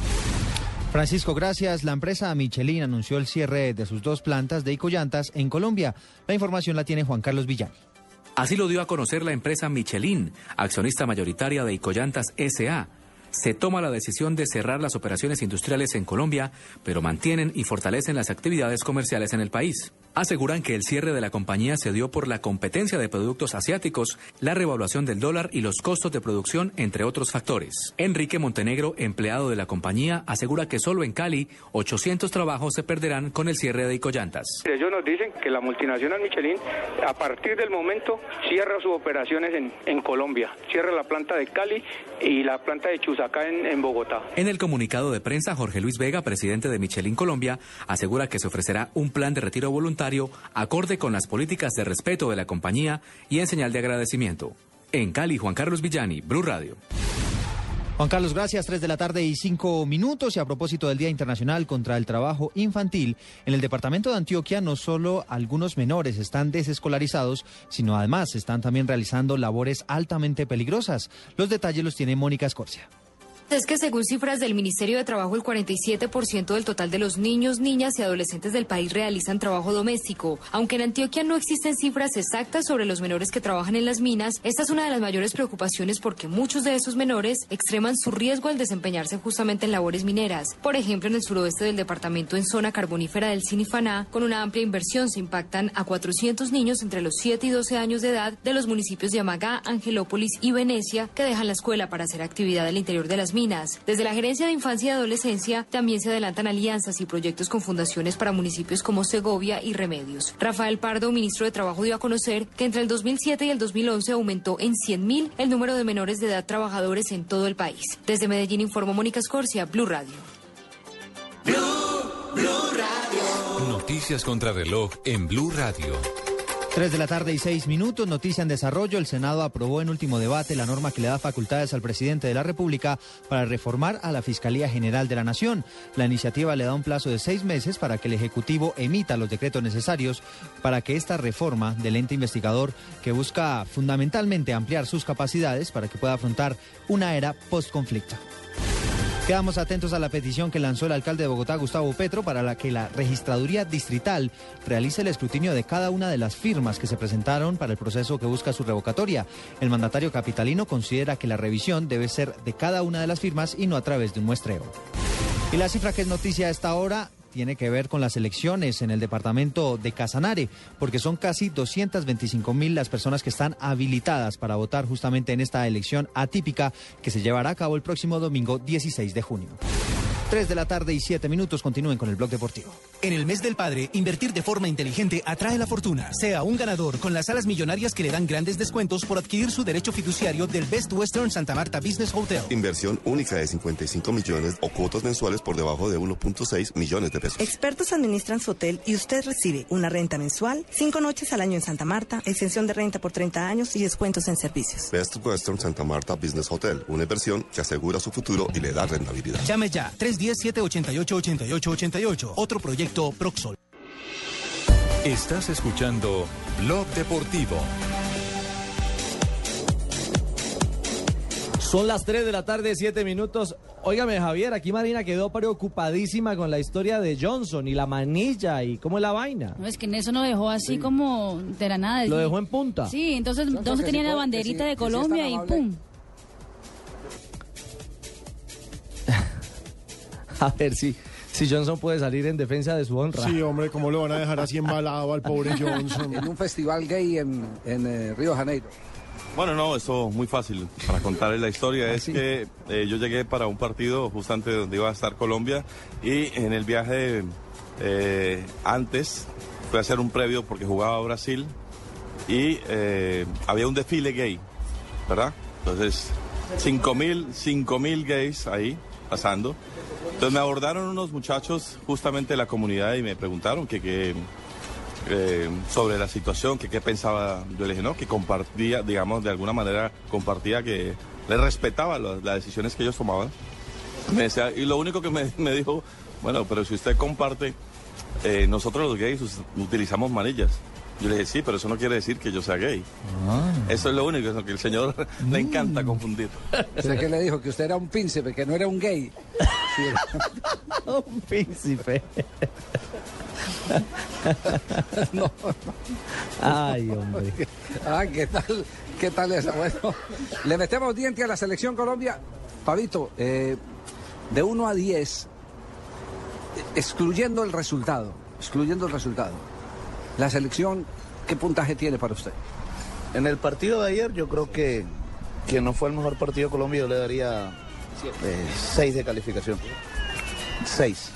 Francisco, gracias. La empresa Michelin anunció el cierre de sus dos plantas de Icoyantas en Colombia. La información la tiene Juan Carlos Villani. Así lo dio a conocer la empresa Michelin, accionista mayoritaria de Icoyantas SA. Se toma la decisión de cerrar las operaciones industriales en Colombia, pero mantienen y fortalecen las actividades comerciales en el país. Aseguran que el cierre de la compañía se dio por la competencia de productos asiáticos, la revaluación del dólar y los costos de producción, entre otros factores. Enrique Montenegro, empleado de la compañía, asegura que solo en Cali 800 trabajos se perderán con el cierre de Icoyantas. Ellos nos dicen que la multinacional Michelin, a partir del momento, cierra sus operaciones en, en Colombia. Cierra la planta de Cali y la planta de Chusacá en, en Bogotá. En el comunicado de prensa, Jorge Luis Vega, presidente de Michelin Colombia, asegura que se ofrecerá un plan de retiro voluntario acorde con las políticas de respeto de la compañía y en señal de agradecimiento. En Cali, Juan Carlos Villani, Blue Radio. Juan Carlos, gracias. Tres de la tarde y cinco minutos. Y a propósito del Día Internacional contra el Trabajo Infantil, en el departamento de Antioquia no solo algunos menores están desescolarizados, sino además están también realizando labores altamente peligrosas. Los detalles los tiene Mónica Escorcia. Es que según cifras del Ministerio de Trabajo, el 47% del total de los niños, niñas y adolescentes del país realizan trabajo doméstico. Aunque en Antioquia no existen cifras exactas sobre los menores que trabajan en las minas, esta es una de las mayores preocupaciones porque muchos de esos menores extreman su riesgo al desempeñarse justamente en labores mineras. Por ejemplo, en el suroeste del departamento, en zona carbonífera del Sinifaná, con una amplia inversión se impactan a 400 niños entre los 7 y 12 años de edad de los municipios de Amagá, Angelópolis y Venecia que dejan la escuela para hacer actividad al interior de las minas desde la Gerencia de Infancia y Adolescencia también se adelantan alianzas y proyectos con fundaciones para municipios como Segovia y Remedios. Rafael Pardo, ministro de Trabajo, dio a conocer que entre el 2007 y el 2011 aumentó en 100.000 el número de menores de edad trabajadores en todo el país. Desde Medellín informó Mónica Escorcia, Blue Radio. Noticias contra reloj en Blue Radio. Tres de la tarde y seis minutos, noticia en desarrollo. El Senado aprobó en último debate la norma que le da facultades al presidente de la República para reformar a la Fiscalía General de la Nación. La iniciativa le da un plazo de seis meses para que el Ejecutivo emita los decretos necesarios para que esta reforma del ente investigador, que busca fundamentalmente ampliar sus capacidades para que pueda afrontar una era post-conflicto. Quedamos atentos a la petición que lanzó el alcalde de Bogotá, Gustavo Petro, para la que la registraduría distrital realice el escrutinio de cada una de las firmas que se presentaron para el proceso que busca su revocatoria. El mandatario capitalino considera que la revisión debe ser de cada una de las firmas y no a través de un muestreo. Y la cifra que es noticia a esta hora, tiene que ver con las elecciones en el departamento de Casanare, porque son casi 225 mil las personas que están habilitadas para votar justamente en esta elección atípica que se llevará a cabo el próximo domingo 16 de junio. 3 de la tarde y 7 minutos. Continúen con el blog deportivo. En el mes del padre, invertir de forma inteligente atrae la fortuna. Sea un ganador con las salas millonarias que le dan grandes descuentos por adquirir su derecho fiduciario del Best Western Santa Marta Business Hotel. Inversión única de 55 millones o cuotas mensuales por debajo de 1.6 millones de pesos. Expertos administran su hotel y usted recibe una renta mensual, cinco noches al año en Santa Marta, extensión de renta por 30 años y descuentos en servicios. Best Western Santa Marta Business Hotel, una inversión que asegura su futuro y le da rentabilidad. Llame ya 310-788-8888. Otro proyecto Proxol. Estás escuchando Blog Deportivo. Son las 3 de la tarde, 7 minutos. Óigame, Javier, aquí Marina quedó preocupadísima con la historia de Johnson y la manilla y cómo es la vaina. No, es que en eso lo dejó así como de la nada. Lo dejó en punta. Sí, entonces, entonces que tenía sí la banderita sí- de Colombia y amable. pum. A ver si, si Johnson puede salir en defensa de su honra. Sí, hombre, ¿cómo lo van a dejar así embalado al pobre Johnson? En un festival gay en, en eh, Río de Janeiro. Bueno, no, eso muy fácil para contarles la historia. Ah, es que eh, yo llegué para un partido justamente donde iba a estar Colombia y en el viaje eh, antes fui a hacer un previo porque jugaba a Brasil y eh, había un desfile gay, ¿verdad? Entonces, 5 mil, cinco mil gays ahí pasando. Entonces me abordaron unos muchachos justamente de la comunidad y me preguntaron que, que eh, sobre la situación, que qué pensaba. Yo le dije, no, que compartía, digamos, de alguna manera compartía que le respetaba las decisiones que ellos tomaban. Y lo único que me, me dijo, bueno, pero si usted comparte, eh, nosotros los gays utilizamos manillas. Yo le dije, sí, pero eso no quiere decir que yo sea gay. Eso es lo único, es lo que el señor le encanta confundir. ¿Usted qué le dijo? Que usted era un príncipe, que no era un gay. Sí. un príncipe. no. Ay, hombre. Ah, ¿qué tal? ¿Qué tal eso? Bueno, le metemos diente a la selección Colombia. Pavito, eh, de 1 a 10, excluyendo el resultado, excluyendo el resultado, la selección, ¿qué puntaje tiene para usted? En el partido de ayer yo creo que, que no fue el mejor partido de Colombia, yo le daría 6 de calificación. 6.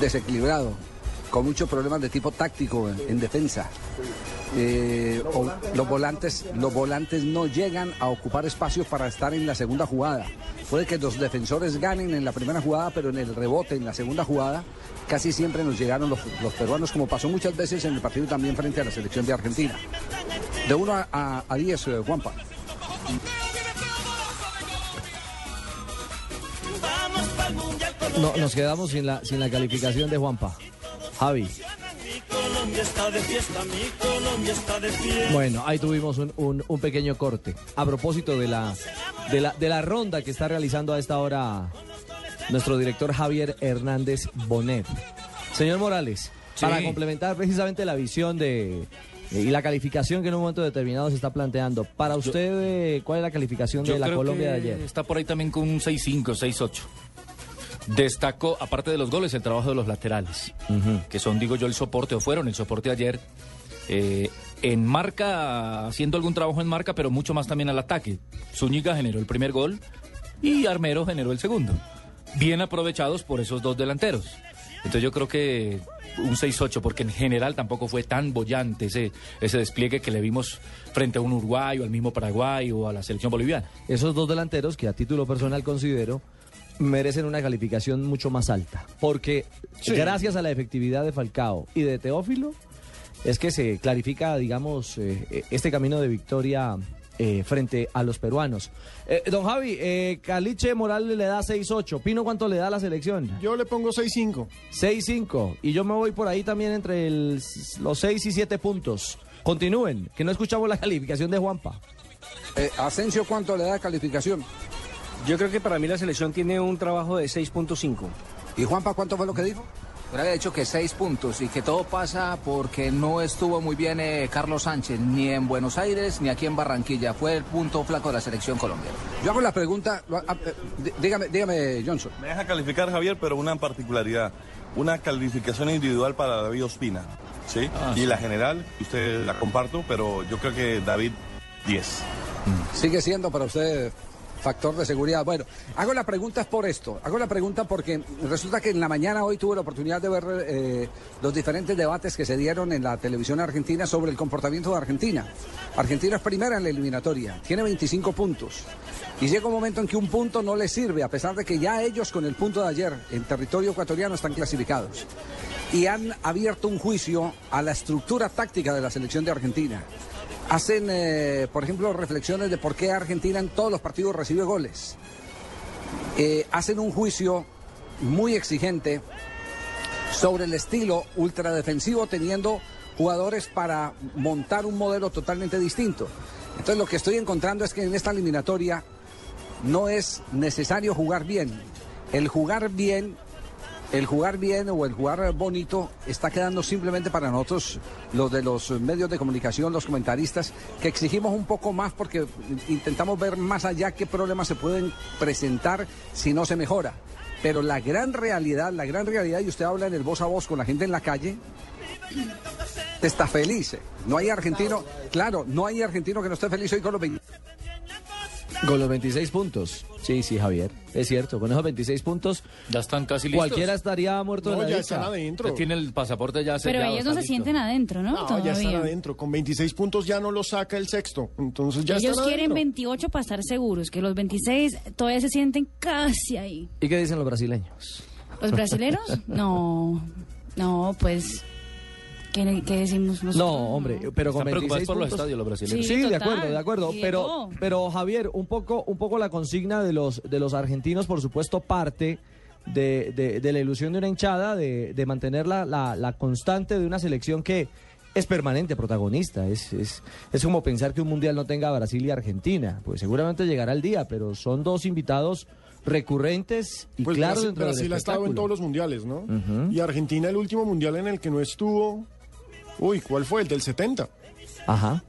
Desequilibrado, con muchos problemas de tipo táctico en, en defensa. Eh, o- los volantes los volantes no llegan a ocupar espacios para estar en la segunda jugada. Puede que los defensores ganen en la primera jugada, pero en el rebote, en la segunda jugada, casi siempre nos llegaron los, peruanos, como pasó muchas veces en el partido también frente a la selección de Argentina. De 1 a, a, a 10, eh, Juanpa. No, nos quedamos sin la, sin la calificación de Juanpa. Javi. Bueno, ahí tuvimos un, un- un pequeño corte. A propósito de la, de, la, de la ronda que está realizando a esta hora nuestro director Javier Hernández Bonet. Señor Morales, Sí. para complementar precisamente la visión de y la calificación que en un momento determinado se está planteando, para usted, eh, ¿cuál es la calificación de la Colombia de ayer? Está por ahí también con un 6-5, 6-8. Destacó, aparte de los goles, el trabajo de los laterales, que son, digo yo, el soporte, o fueron el soporte ayer. eh, en marca, haciendo algún trabajo en marca, pero mucho más también al ataque. Zúñiga generó el primer gol y Armero generó el segundo. Bien aprovechados por esos dos delanteros. Entonces yo creo que un 6-8, porque en general tampoco fue tan bollante ese, ese despliegue que le vimos frente a un Uruguay o al mismo Paraguay o a la selección boliviana. Esos dos delanteros que a título personal considero merecen una calificación mucho más alta. Porque Sí. gracias a la efectividad de Falcao y de Teófilo, es que se clarifica, digamos, eh, este camino de victoria eh, frente a los peruanos. Eh, don Javi, eh, Caliche Morales le da 6-8. Pino, ¿cuánto le da a la selección? Yo le pongo 6-5. 6-5. Y yo me voy por ahí también entre el- los 6 y 7 puntos. Continúen, que no escuchamos la calificación de Juanpa. Eh, Asensio, ¿cuánto le da calificación? Yo creo que para mí la selección tiene un trabajo de 6.5. ¿Y Juanpa cuánto fue lo que dijo? Pero había dicho que seis puntos y que todo pasa porque no estuvo muy bien eh, Carlos Sánchez, ni en Buenos Aires ni aquí en Barranquilla. Fue el punto flaco de la selección colombiana. Yo hago la pregunta, lo- eh, dí- dígame, dígame, Johnson. Me deja calificar, Javier, pero una particularidad. Una calificación individual para David Ospina. ¿sí? Ah, y sí. la general, usted la comparto, pero yo creo que David 10. Sigue siendo para usted Factor de seguridad. Bueno, hago la pregunta por esto. Hago la pregunta porque resulta que en la mañana hoy tuve la oportunidad de ver eh, los diferentes debates que se dieron en la televisión argentina sobre el comportamiento de Argentina. Argentina es primera en la eliminatoria, tiene 25 puntos. Y llega un momento en que un punto no le sirve, a pesar de que ya ellos con el punto de ayer en territorio ecuatoriano están clasificados. Y han abierto un juicio a la estructura táctica de la selección de Argentina. Hacen, eh, por ejemplo, reflexiones de por qué Argentina en todos los partidos recibe goles. Eh, hacen un juicio muy exigente sobre el estilo ultradefensivo teniendo jugadores para montar un modelo totalmente distinto. Entonces lo que estoy encontrando es que en esta eliminatoria no es necesario jugar bien. El jugar bien el jugar bien o el jugar bonito está quedando simplemente para nosotros, los de los medios de comunicación, los comentaristas, que exigimos un poco más porque intentamos ver más allá qué problemas se pueden presentar si no se mejora. Pero la gran realidad, la gran realidad, y usted habla en el voz a voz con la gente en la calle, está feliz. No hay argentino, claro, no hay argentino que no esté feliz hoy con los 20. Con los 26 puntos. Sí, sí, Javier. Es cierto, con esos 26 puntos. Ya están casi listos. Cualquiera estaría muerto de la ya están adentro. Tiene el pasaporte ya Pero ellos no se listo. sienten adentro, ¿no? No, ya están Todavía. adentro. Con 26 puntos ya no lo saca el sexto. Entonces ya Ellos están quieren adentro. 28 para estar seguros, que los 26 todavía se sienten casi ahí. ¿Y qué dicen los brasileños? ¿Los brasileros? No, no, pues... ¿Qué, qué decimos nosotros? No, hombre, pero con Están preocupados 26 por los estadios los brasileños. Sí, Sí, de acuerdo, de acuerdo. Pero, pero Javier, un poco, un poco la consigna de los, de los argentinos, por supuesto, parte de, de- de la ilusión de una hinchada de, de mantener la, la- la constante de una selección que es permanente protagonista. Es, es, es como pensar que un mundial no tenga a Brasil y Argentina. Pues seguramente llegará el día, pero son dos invitados recurrentes y Pues claros Brasil, dentro del Brasil ha estado en todos los mundiales, ¿no? Y Argentina el último mundial en el que no estuvo. Uy, ¿cuál fue? El del 70. Ajá.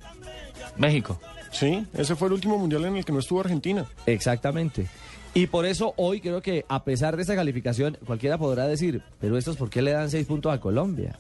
México. Sí, ese fue el último mundial en el que no estuvo Argentina. Exactamente. Y por eso hoy creo que a pesar de esta calificación, cualquiera podrá decir, pero estos por qué le dan seis puntos a Colombia.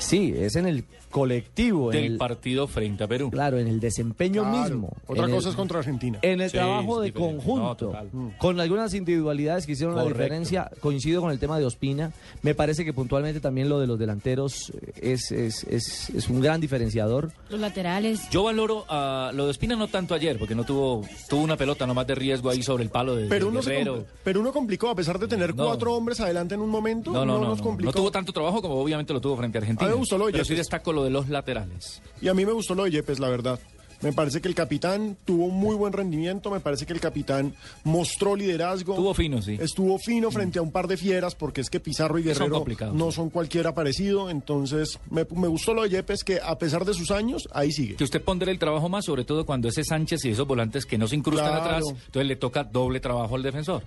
Sí, es en el colectivo, en Del el, partido frente a Perú. claro, en el desempeño Claro. mismo. Otra en cosa el- es contra Argentina. En el Sí, trabajo de conjunto, No, total. con algunas individualidades que hicieron la diferencia, coincido con el tema de Ospina, me parece que puntualmente también lo de los delanteros eh, es, es, es, es un gran diferenciador. Los laterales. Yo valoro a lo de Espina no tanto ayer, porque no tuvo tuvo una pelota nomás de riesgo ahí sobre el palo de, Guerrero. compl- pero uno complicó, a pesar de tener No. cuatro hombres adelante en un momento, No, no, no, nos no. complicó. No tuvo tanto trabajo como obviamente lo tuvo frente a Argentina. Me gustó lo de Pero sí Yepes. destaco lo de los laterales. Y a mí me gustó lo de Yepes, la verdad. Me parece que el capitán tuvo un muy buen rendimiento, me parece que el capitán mostró liderazgo. Estuvo fino, sí. Estuvo fino frente a un par de fieras, porque es que Pizarro y Guerrero no son cualquiera parecido. Entonces, me, me gustó lo de Yepes, que a pesar de sus años, ahí sigue. Que usted pondrá el trabajo más, sobre todo cuando ese Sánchez y esos volantes que no se incrustan Claro. atrás, entonces le toca doble trabajo al defensor.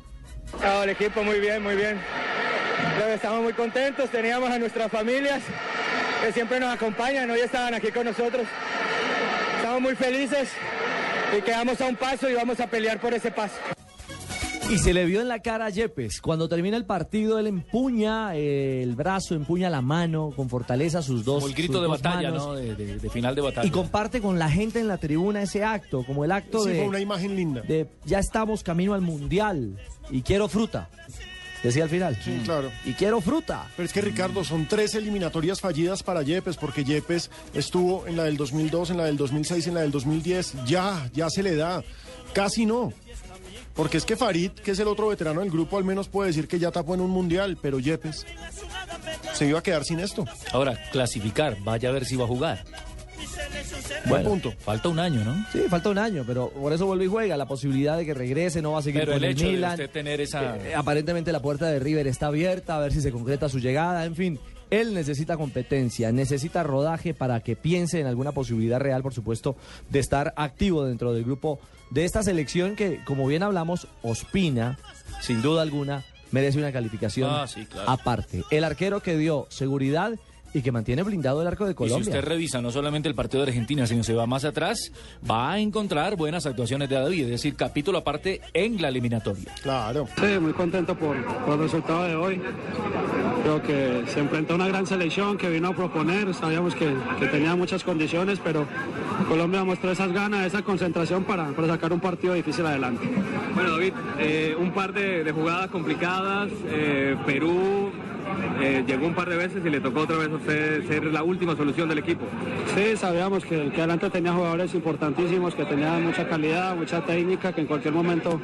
el equipo muy bien, muy bien. Estamos muy contentos, teníamos a nuestras familias que siempre nos acompañan, hoy estaban aquí con nosotros. Estamos muy felices y quedamos a un paso y vamos a pelear por ese paso. Y se le vio en la cara a Yepes. Cuando termina el partido, él empuña eh, el brazo, empuña la mano con fortaleza sus dos Como el grito de batalla, manos, ¿no? De, de- de final de batalla. Y comparte con la gente en la tribuna ese acto, como el acto Sí, de, fue una imagen linda. de ya estamos camino al mundial y quiero fruta. Decía al final. Sí, claro. Y quiero fruta. Pero es que Ricardo, son tres eliminatorias fallidas para Yepes, porque Yepes estuvo en la del 2002, en la del 2006, en la del 2010. Ya, ya se le da. Casi no. Porque es que Farid, que es el otro veterano del grupo, al menos puede decir que ya tapó en un mundial, pero Yepes se iba a quedar sin esto. Ahora, clasificar, vaya a ver si va a jugar. Bueno, punto. Falta un año, ¿no? Sí, falta un año, pero por eso vuelve y juega. La posibilidad de que regrese, no va a seguir Pero con el hecho de Milan. usted tener esa... Eh, aparentemente la puerta de River está abierta, a ver si se concreta su llegada, en fin. Él necesita competencia, necesita rodaje para que piense en alguna posibilidad real, por supuesto, de estar activo dentro del grupo de esta selección que, como bien hablamos, Ospina, sin duda alguna, merece una calificación Ah, sí, claro. aparte. El arquero que dio seguridad y que mantiene blindado el arco de Y si Colombia. usted revisa no solamente el partido de Argentina, sino se va más atrás, va a encontrar buenas actuaciones de David, es decir, capítulo aparte en la eliminatoria. Claro. Sí, muy contento por, por el resultado de hoy. Creo que se enfrentó a una gran selección que vino a proponer. Sabíamos que, que tenía muchas condiciones, pero Colombia mostró esas ganas, esa concentración para, para sacar un partido difícil adelante. Bueno, David, eh, un par de, de jugadas complicadas. eh, Perú eh, llegó un par de veces y le tocó otra vez a usted ser la última solución del equipo. Sí, sabíamos que, que adelante tenía jugadores importantísimos, que tenían mucha calidad, mucha técnica, que en cualquier momento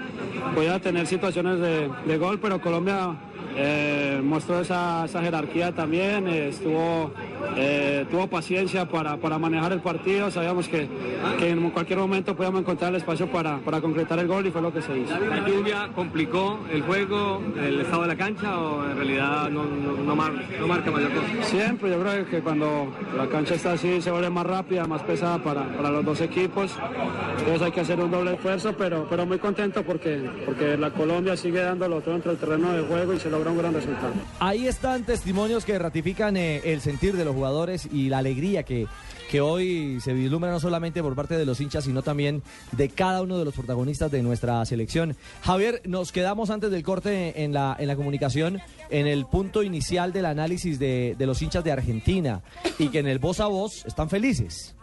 podía tener situaciones de, de gol, pero Colombia eh, mostró esa, esa jerarquía también, eh, estuvo, eh, tuvo paciencia para, para manejar el partido, sabíamos que, que en cualquier momento podíamos encontrar el espacio para, para concretar el gol y fue lo que se hizo. ¿La lluvia complicó el juego, el estado de la cancha o en realidad no, no, no mar- no marca mayor cosa? Siempre, yo creo que cuando la cancha está así se vuelve más rápida, más pesada para, para los dos equipos. Entonces hay que hacer un doble esfuerzo, pero, pero muy contento porque, porque la Colombia sigue dándolo todo entre el terreno de juego y se logra un gran resultado. Ahí están testimonios que ratifican eh, el sentir de los jugadores y la alegría que, que hoy se vislumbra no solamente por parte de los hinchas, sino también de cada uno de los protagonistas de nuestra selección. Javier, nos quedamos antes del corte en la, en la comunicación en el punto inicial del análisis de, de los hinchas de Argentina y que en el voz a voz están felices.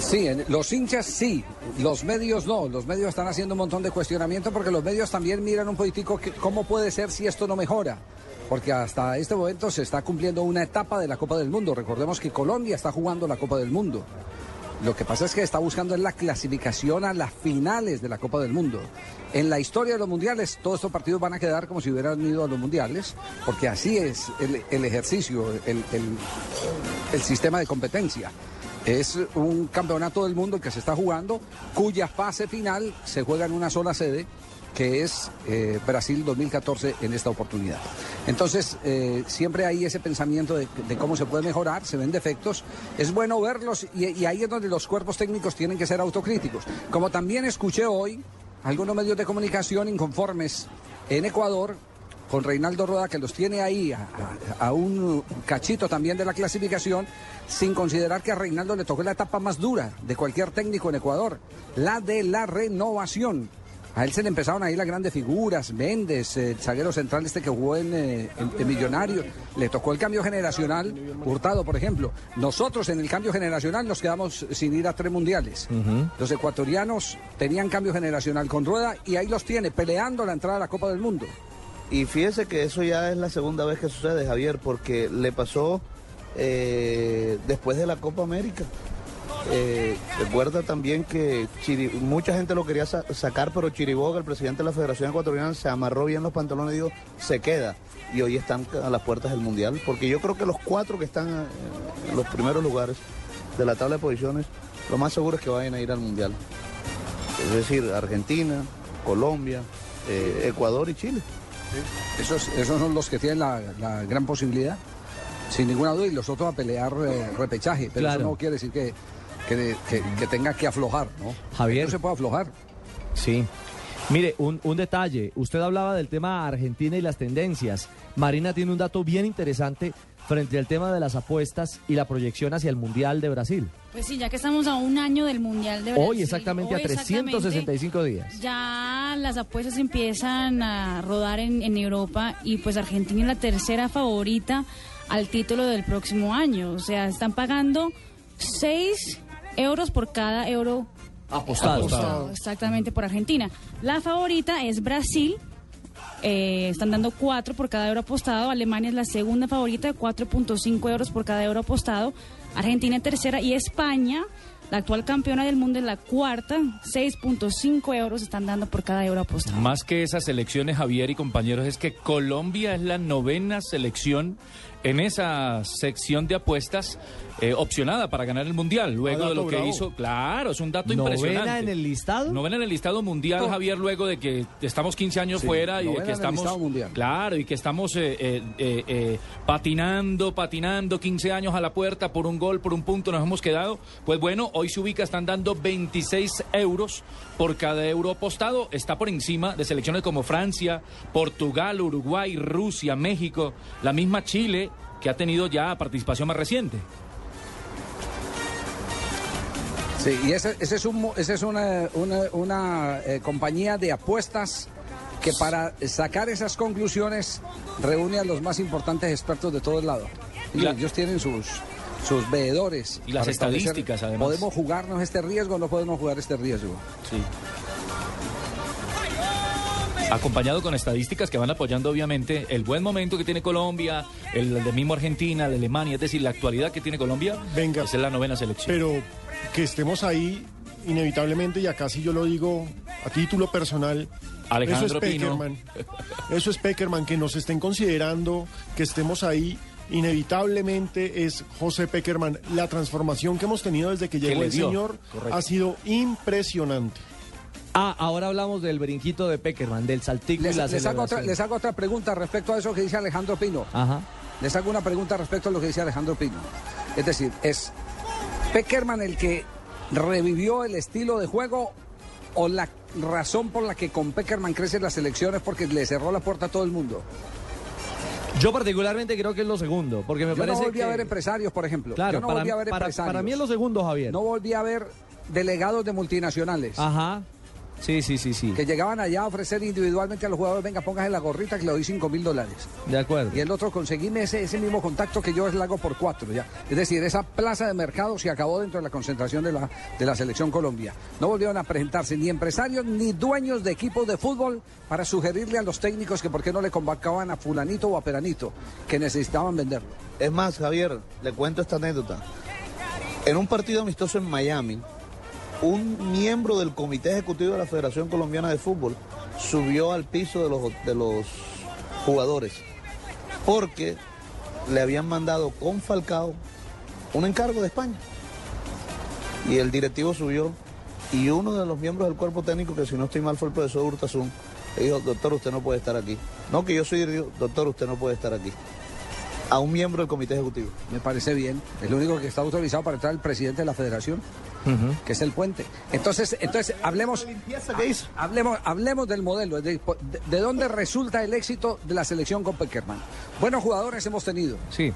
Sí, los hinchas sí, los medios no. Los medios están haciendo un montón de cuestionamiento porque los medios también miran un poquitico que- cómo puede ser si esto no mejora. Porque hasta este momento se está cumpliendo una etapa de la Copa del Mundo. Recordemos que Colombia está jugando la Copa del Mundo. Lo que pasa es que está buscando en la clasificación a las finales de la Copa del Mundo. En la historia de los mundiales, todos estos partidos van a quedar como si hubieran ido a los mundiales, porque así es el, el ejercicio, el, el- sistema de competencia. Es un campeonato del mundo el que se está jugando, cuya fase final se juega en una sola sede, que es eh, Brasil 2014 en esta oportunidad. Entonces, eh, siempre hay ese pensamiento de, cómo se puede mejorar, se ven defectos, es bueno verlos y, ahí es donde los cuerpos técnicos tienen que ser autocríticos. Como también escuché hoy algunos medios de comunicación inconformes en Ecuador con Reinaldo Roda, que los tiene ahí a- a un cachito también de la clasificación, sin considerar que a Reinaldo le tocó la etapa más dura de cualquier técnico en Ecuador, la de la renovación. A él se le empezaron ahí las grandes figuras, Méndez, el zaguero central este que jugó en, eh, en- en Millonario, le tocó el cambio generacional, Hurtado, por ejemplo. Nosotros en el cambio generacional nos quedamos sin ir a tres mundiales. Los ecuatorianos tenían cambio generacional con Rueda y ahí los tiene, peleando la entrada a la Copa del Mundo. Y fíjese que eso ya es la segunda vez que sucede, Javier, porque le pasó eh, después de la Copa América. Eh, recuerda también que Chiri- mucha gente lo quería sa- sacar, pero Chiriboga, el presidente de la Federación Ecuatoriana, se amarró bien los pantalones y dijo, se queda. Y hoy están a las puertas del Mundial, porque yo creo que los cuatro que están eh, en los primeros lugares de la tabla de posiciones, lo más seguro es que vayan a ir al Mundial. Es decir, Argentina, Colombia, eh, Ecuador y Chile. Esos, esos son los que tienen la, la gran posibilidad, sin ninguna duda, y los otros a pelear eh, repechaje. Pero Claro. eso no quiere decir que, que, que- que tenga que aflojar, ¿no? Javier. No se puede aflojar. Sí. Mire, un, un detalle. Usted hablaba del tema Argentina y las tendencias. Marina tiene un dato bien interesante frente al tema de las apuestas y la proyección hacia el Mundial de Brasil. Pues sí, ya que estamos a un año del Mundial de Brasil. Hoy exactamente hoy a 365 días. Ya las apuestas empiezan a rodar en, en Europa y pues Argentina es la tercera favorita al título del próximo año. O sea, están pagando 6 euros por cada euro Apostado. apostado, exactamente por Argentina. La favorita es Brasil. eh, están dando 4 por cada euro apostado. Alemania es la segunda favorita de 4.5 euros por cada euro apostado. Argentina en tercera y España, la actual campeona del mundo, es la cuarta. 6.5 euros están dando por cada euro apostado. Más que esas selecciones, Javier y compañeros, es que Colombia es la novena selección en esa sección de apuestas eh, opcionada para ganar el mundial. Luego Ah, de lo que bravo. hizo, claro, es un dato ¿Novena impresionante. en el listado? Novena en el listado mundial. Javier, luego de que estamos 15 años Sí, fuera y de novena que estamos. Claro, y que estamos eh, eh, eh, eh, patinando, patinando, 15 años a la puerta por un gol, por un punto nos hemos quedado. Pues bueno, hoy se ubica, están dando 26 euros por cada euro apostado. Está por encima de selecciones como Francia, Portugal, Uruguay, Rusia, México, la misma Chile, que ha tenido ya participación más reciente. Sí, y ese, ese es, un, ese es una, una, una, eh, compañía de apuestas que para sacar esas conclusiones reúne a los más importantes expertos de todo el lado. Y ellos tienen sus, sus veedores. Y las estadísticas, además. ¿Podemos jugarnos este riesgo o no podemos jugar este riesgo? Sí. Acompañado con estadísticas que van apoyando obviamente el buen momento que tiene Colombia, el de mismo Argentina, de Alemania, es decir, la actualidad que tiene Colombia. Venga. Es la novena selección. Pero que estemos ahí, inevitablemente, y acá sí yo lo digo a título personal. Alejandro eso es Pino. Peckerman. Eso es Peckerman, que nos estén considerando, que estemos ahí. Inevitablemente es José Peckerman. La transformación que hemos tenido desde que llegó le el señor Correcto. ha sido impresionante. Ah, ahora hablamos del brinquito de Peckerman, del saltico Les, y la les hago otra, les hago otra pregunta respecto a eso que dice Alejandro Pino. Ajá. Les hago una pregunta respecto a lo que dice Alejandro Pino. Es decir, ¿es Peckerman el que revivió el estilo de juego o la razón por la que con Peckerman crecen las elecciones porque le cerró la puerta a todo el mundo? Yo particularmente creo que es lo segundo, porque me Yo parece no volví que... a ver empresarios, por ejemplo. Claro, Yo no para, volví a ver para- empresarios. para mí es lo segundo, Javier. No volví a ver delegados de multinacionales. Ajá. Sí, sí, sí, sí. Que llegaban allá a ofrecer individualmente a los jugadores, venga, póngase la gorrita que le doy 5 mil dólares. De acuerdo. Y el otro, conseguíme ese, ese mismo contacto que yo le hago por cuatro. ¿ya? Es decir, esa plaza de mercado se acabó dentro de la concentración de la, de la selección Colombia. No volvieron a presentarse ni empresarios ni dueños de equipos de fútbol para sugerirle a los técnicos que por qué no le convocaban a fulanito o a peranito, que necesitaban venderlo. Es más, Javier, le cuento esta anécdota. En un partido amistoso en Miami, un miembro del comité ejecutivo de la Federación Colombiana de Fútbol subió al piso de los, de los jugadores porque le habían mandado con Falcao un encargo de España. Y el directivo subió y uno de los miembros del cuerpo técnico, que si no estoy mal fue el profesor Hurtasun, le dijo, doctor, usted no puede estar aquí. No, que yo soy doctor, usted no puede estar aquí a un miembro del comité ejecutivo. Me parece bien. Es lo único que está autorizado para entrar el presidente de la federación, que es el puente. Entonces, entonces hablemos, ha- hablemos, hablemos del modelo, de, de- de dónde resulta el éxito de la selección con Peckerman. Buenos jugadores hemos tenido. Sí.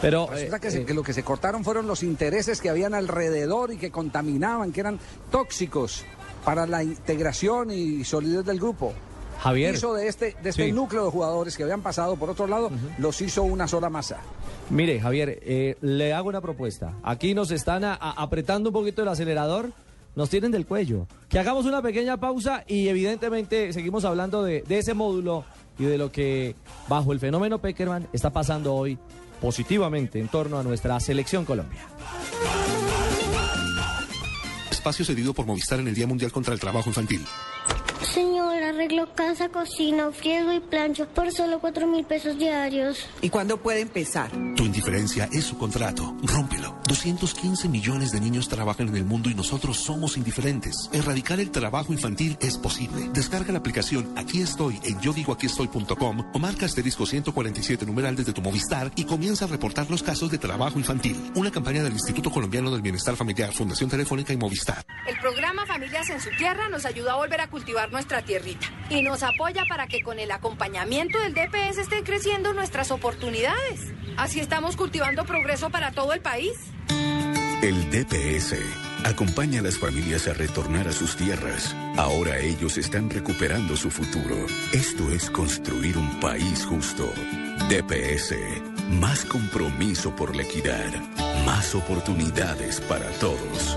Pero Resulta eh, que, se- eh, que lo que se cortaron fueron los intereses que habían alrededor y que contaminaban, que eran tóxicos para la integración y solidez del grupo. Javier. Hizo de este, de este Sí. núcleo de jugadores que habían pasado por otro lado, los hizo una sola masa. Mire, Javier, eh, le hago una propuesta. Aquí nos están a- a- apretando un poquito el acelerador, nos tienen del cuello. Que hagamos una pequeña pausa y evidentemente seguimos hablando de, de ese módulo y de lo que bajo el fenómeno Peckerman está pasando hoy positivamente en torno a nuestra selección Colombia. Espacio cedido por Movistar en el Día Mundial contra el Trabajo Infantil. Señor, arreglo casa, cocina, friego y plancho por solo cuatro mil pesos diarios. ¿Y cuándo puede empezar? Tu indiferencia es su contrato. Rómpelo. 215 millones de niños trabajan en el mundo y nosotros somos indiferentes. Erradicar el trabajo infantil es posible. Descarga la aplicación Aquí estoy en yo digo aquí estoy.com o marca asterisco 147 numeral desde tu Movistar y comienza a reportar los casos de trabajo infantil. Una campaña del Instituto Colombiano del Bienestar Familiar, Fundación Telefónica y Movistar. El programa Familias en su Tierra nos ayuda a volver a cultivar nuestra tierrita y nos apoya para que con el acompañamiento del DPS estén creciendo nuestras oportunidades. Así estamos cultivando progreso para todo el país. El DPS acompaña a las familias a retornar a sus tierras. Ahora ellos están recuperando su futuro. Esto es construir un país justo. DPS, más compromiso por la equidad, más oportunidades para todos.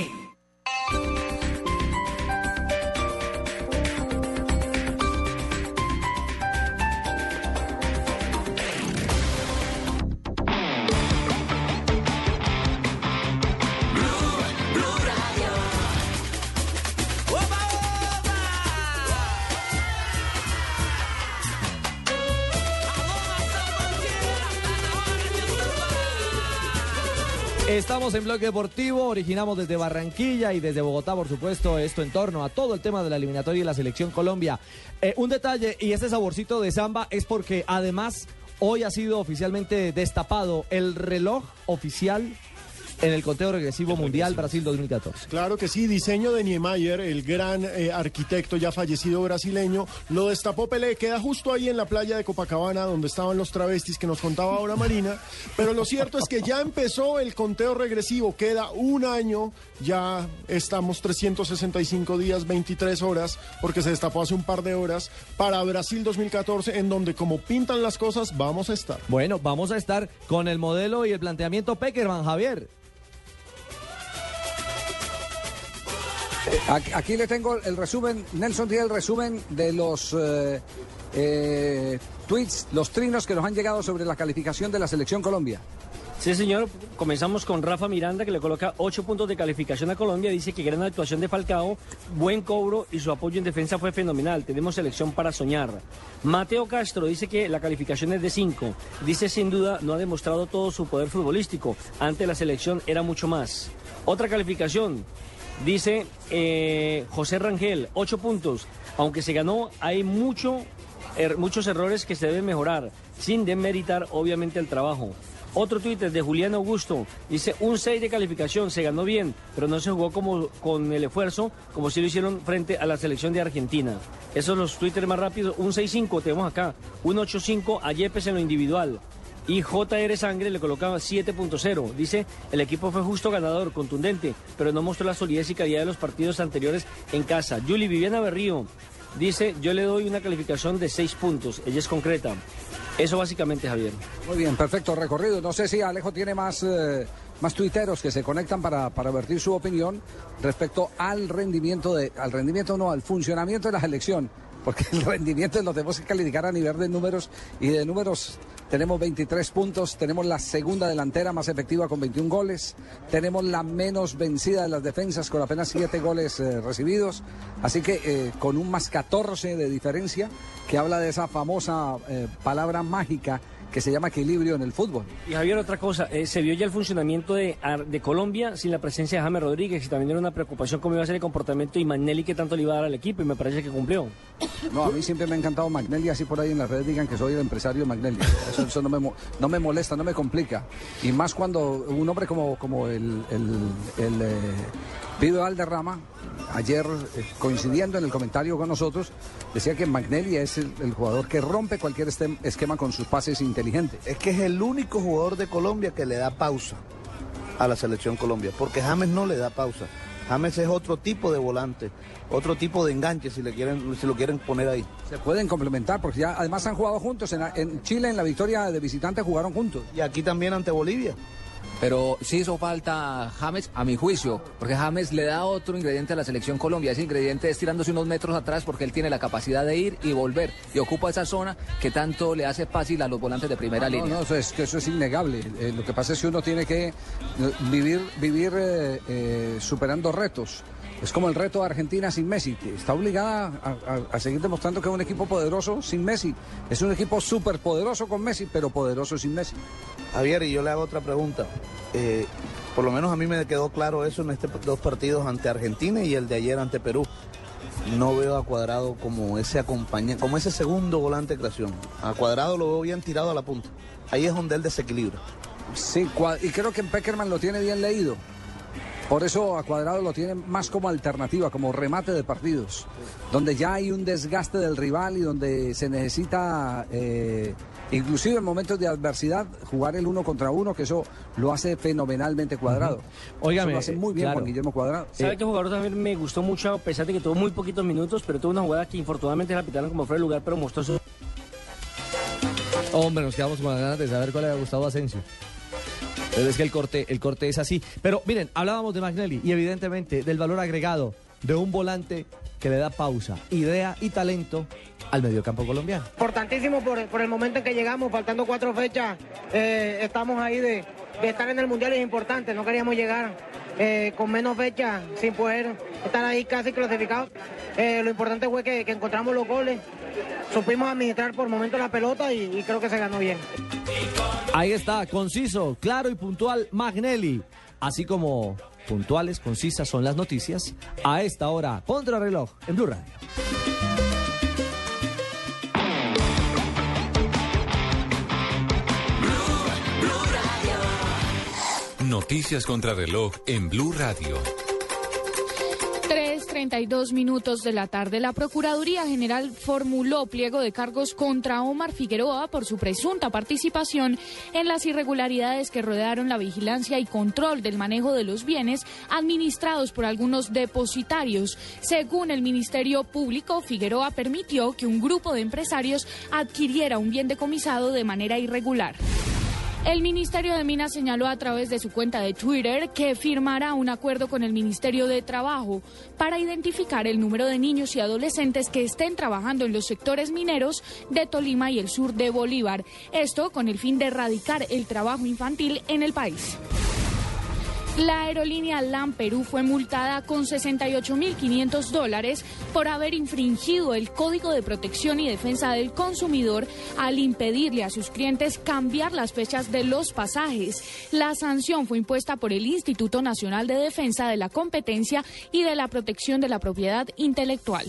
Estamos en Bloque Deportivo, originamos desde Barranquilla y desde Bogotá, por supuesto, esto en torno a todo el tema de la eliminatoria y la selección Colombia. Eh, un detalle, y ese saborcito de samba es porque además hoy ha sido oficialmente destapado el reloj oficial en el conteo regresivo mundial Brasil 2014. Claro que sí, diseño de Niemeyer, el gran eh, arquitecto ya fallecido brasileño, lo destapó Pelé, queda justo ahí en la playa de Copacabana donde estaban los travestis que nos contaba ahora Marina, pero lo cierto es que ya empezó el conteo regresivo, queda un año, ya estamos 365 días, 23 horas, porque se destapó hace un par de horas, para Brasil 2014, en donde como pintan las cosas, vamos a estar. Bueno, vamos a estar con el modelo y el planteamiento Peckerman, Javier. Aquí, le tengo el resumen, Nelson tiene el resumen de los eh, eh, tweets, los trinos que nos han llegado sobre la calificación de la selección Colombia. Sí, señor. Comenzamos con Rafa Miranda, que le coloca ocho puntos de calificación a Colombia. Dice que gran actuación de Falcao, buen cobro y su apoyo en defensa fue fenomenal. Tenemos selección para soñar. Mateo Castro dice que la calificación es de cinco. Dice, sin duda, no ha demostrado todo su poder futbolístico. Ante la selección era mucho más. Otra calificación. Dice eh, José Rangel, ocho puntos. Aunque se ganó, hay mucho, er- muchos errores que se deben mejorar, sin demeritar obviamente el trabajo. Otro Twitter de Julián Augusto dice un 6 de calificación, se ganó bien, pero no se jugó como con el esfuerzo como si lo hicieron frente a la selección de Argentina. Esos son los Twitter más rápidos. Un 6-5 tenemos acá, un 8-5 a Yepes en lo individual. Y JR Sangre le colocaba 7.0. Dice, el equipo fue justo ganador, contundente, pero no mostró la solidez y calidad de los partidos anteriores en casa. Julie Viviana Berrío dice, yo le doy una calificación de 6 puntos. Ella es concreta. Eso básicamente, Javier. Muy bien, perfecto recorrido. No sé si Alejo tiene más, eh, más tuiteros que se conectan para, para vertir su opinión respecto al rendimiento de, al rendimiento no, al funcionamiento de la selección. Porque el rendimiento lo tenemos que calificar a nivel de números y de números tenemos 23 puntos, tenemos la segunda delantera más efectiva con 21 goles, tenemos la menos vencida de las defensas con apenas 7 goles eh, recibidos, así que eh, con un más 14 de diferencia que habla de esa famosa eh, palabra mágica que se llama equilibrio en el fútbol. Y Javier, otra cosa, eh, se vio ya el funcionamiento de, de Colombia sin la presencia de James Rodríguez y también era una preocupación cómo iba a ser el comportamiento de Magnelli que tanto le iba a dar al equipo y me parece que cumplió. No, a mí siempre me ha encantado Magnelli, así por ahí en las redes digan que soy el empresario Magnelli. Eso, eso no, me, mo- no me molesta, no me complica. Y más cuando un hombre como, como el, el, el, eh, Pido Alderrama, ayer eh, coincidiendo en el comentario con nosotros, decía que Magnelli es el, el jugador que rompe cualquier este- esquema con sus pases inteligentes. Es que es el único jugador de Colombia que le da pausa a la selección Colombia, porque James no le da pausa. James es otro tipo de volante, otro tipo de enganche si le quieren, si lo quieren poner ahí. Se pueden complementar porque ya además han jugado juntos. En, en Chile en la victoria de visitante jugaron juntos. Y aquí también ante Bolivia. Pero sí hizo falta James, a mi juicio, porque James le da otro ingrediente a la selección Colombia. Ese ingrediente es tirándose unos metros atrás porque él tiene la capacidad de ir y volver y ocupa esa zona que tanto le hace fácil a los volantes de primera No, línea. no, eso es que eso es innegable. Eh, lo que pasa es que uno tiene que eh, vivir, vivir eh, eh, superando retos. Es como el reto de Argentina sin Messi. Está obligada a, a- a seguir demostrando que es un equipo poderoso sin Messi. Es un equipo súper poderoso con Messi, pero poderoso sin Messi. Javier, y yo le hago otra pregunta. Eh, por lo menos a mí me quedó claro eso en estos dos partidos ante Argentina y el de ayer ante Perú. No veo a Cuadrado como ese acompaña, como ese segundo volante de creación. A Cuadrado lo veo bien tirado a la punta. Ahí es donde él desequilibra. Sí, y creo que Peckerman lo tiene bien leído. Por eso a Cuadrado lo tienen más como alternativa, como remate de partidos, donde ya hay un desgaste del rival y donde se necesita, eh, inclusive en momentos de adversidad, jugar el uno contra uno, que eso lo hace fenomenalmente Cuadrado. Óigame, Eso lo hace muy bien claro. Juan Guillermo Cuadrado. ¿Sabe qué jugador también me gustó mucho, a pesar de que tuvo muy poquitos minutos, pero tuvo una jugada que infortunadamente la pitaron como fuera de lugar, pero mostró su... Hombre, nos quedamos con ganas de saber cuál le ha gustado a Asensio. Es que el corte, el corte es así. Pero miren, hablábamos de Magnelli y evidentemente del valor agregado de un volante que le da pausa, idea y talento al mediocampo colombiano. Importantísimo por, por el momento en que llegamos, faltando cuatro fechas, eh, estamos ahí de, de estar en el Mundial, es importante, no queríamos llegar eh, con menos fechas sin poder estar ahí casi clasificados. Eh, lo importante fue que encontramos los goles, supimos administrar por momentos la pelota y, y creo que se ganó bien. Ahí está, conciso, claro y puntual Magnelli. Así como puntuales, concisas son las noticias a esta hora. Contra reloj en Blue Radio. Noticias contra reloj en Blue Radio. 3.32 minutos de la tarde, la Procuraduría General formuló pliego de cargos contra Omar Figueroa por su presunta participación en las irregularidades que rodearon la vigilancia y control del manejo de los bienes administrados por algunos depositarios. Según el Ministerio Público, Figueroa permitió que un grupo de empresarios adquiriera un bien decomisado de manera irregular. El Ministerio de Minas señaló a través de su cuenta de Twitter que firmará un acuerdo con el Ministerio de Trabajo para identificar el número de niños y adolescentes que estén trabajando en los sectores mineros de Tolima y el sur de Bolívar. Esto con el fin de erradicar el trabajo infantil en el país. La aerolínea LAM Perú fue multada con 68.500 dólares por haber infringido el Código de Protección y Defensa del Consumidor al impedirle a sus clientes cambiar las fechas de los pasajes. La sanción fue impuesta por el Instituto Nacional de Defensa de la Competencia y de la Protección de la Propiedad Intelectual.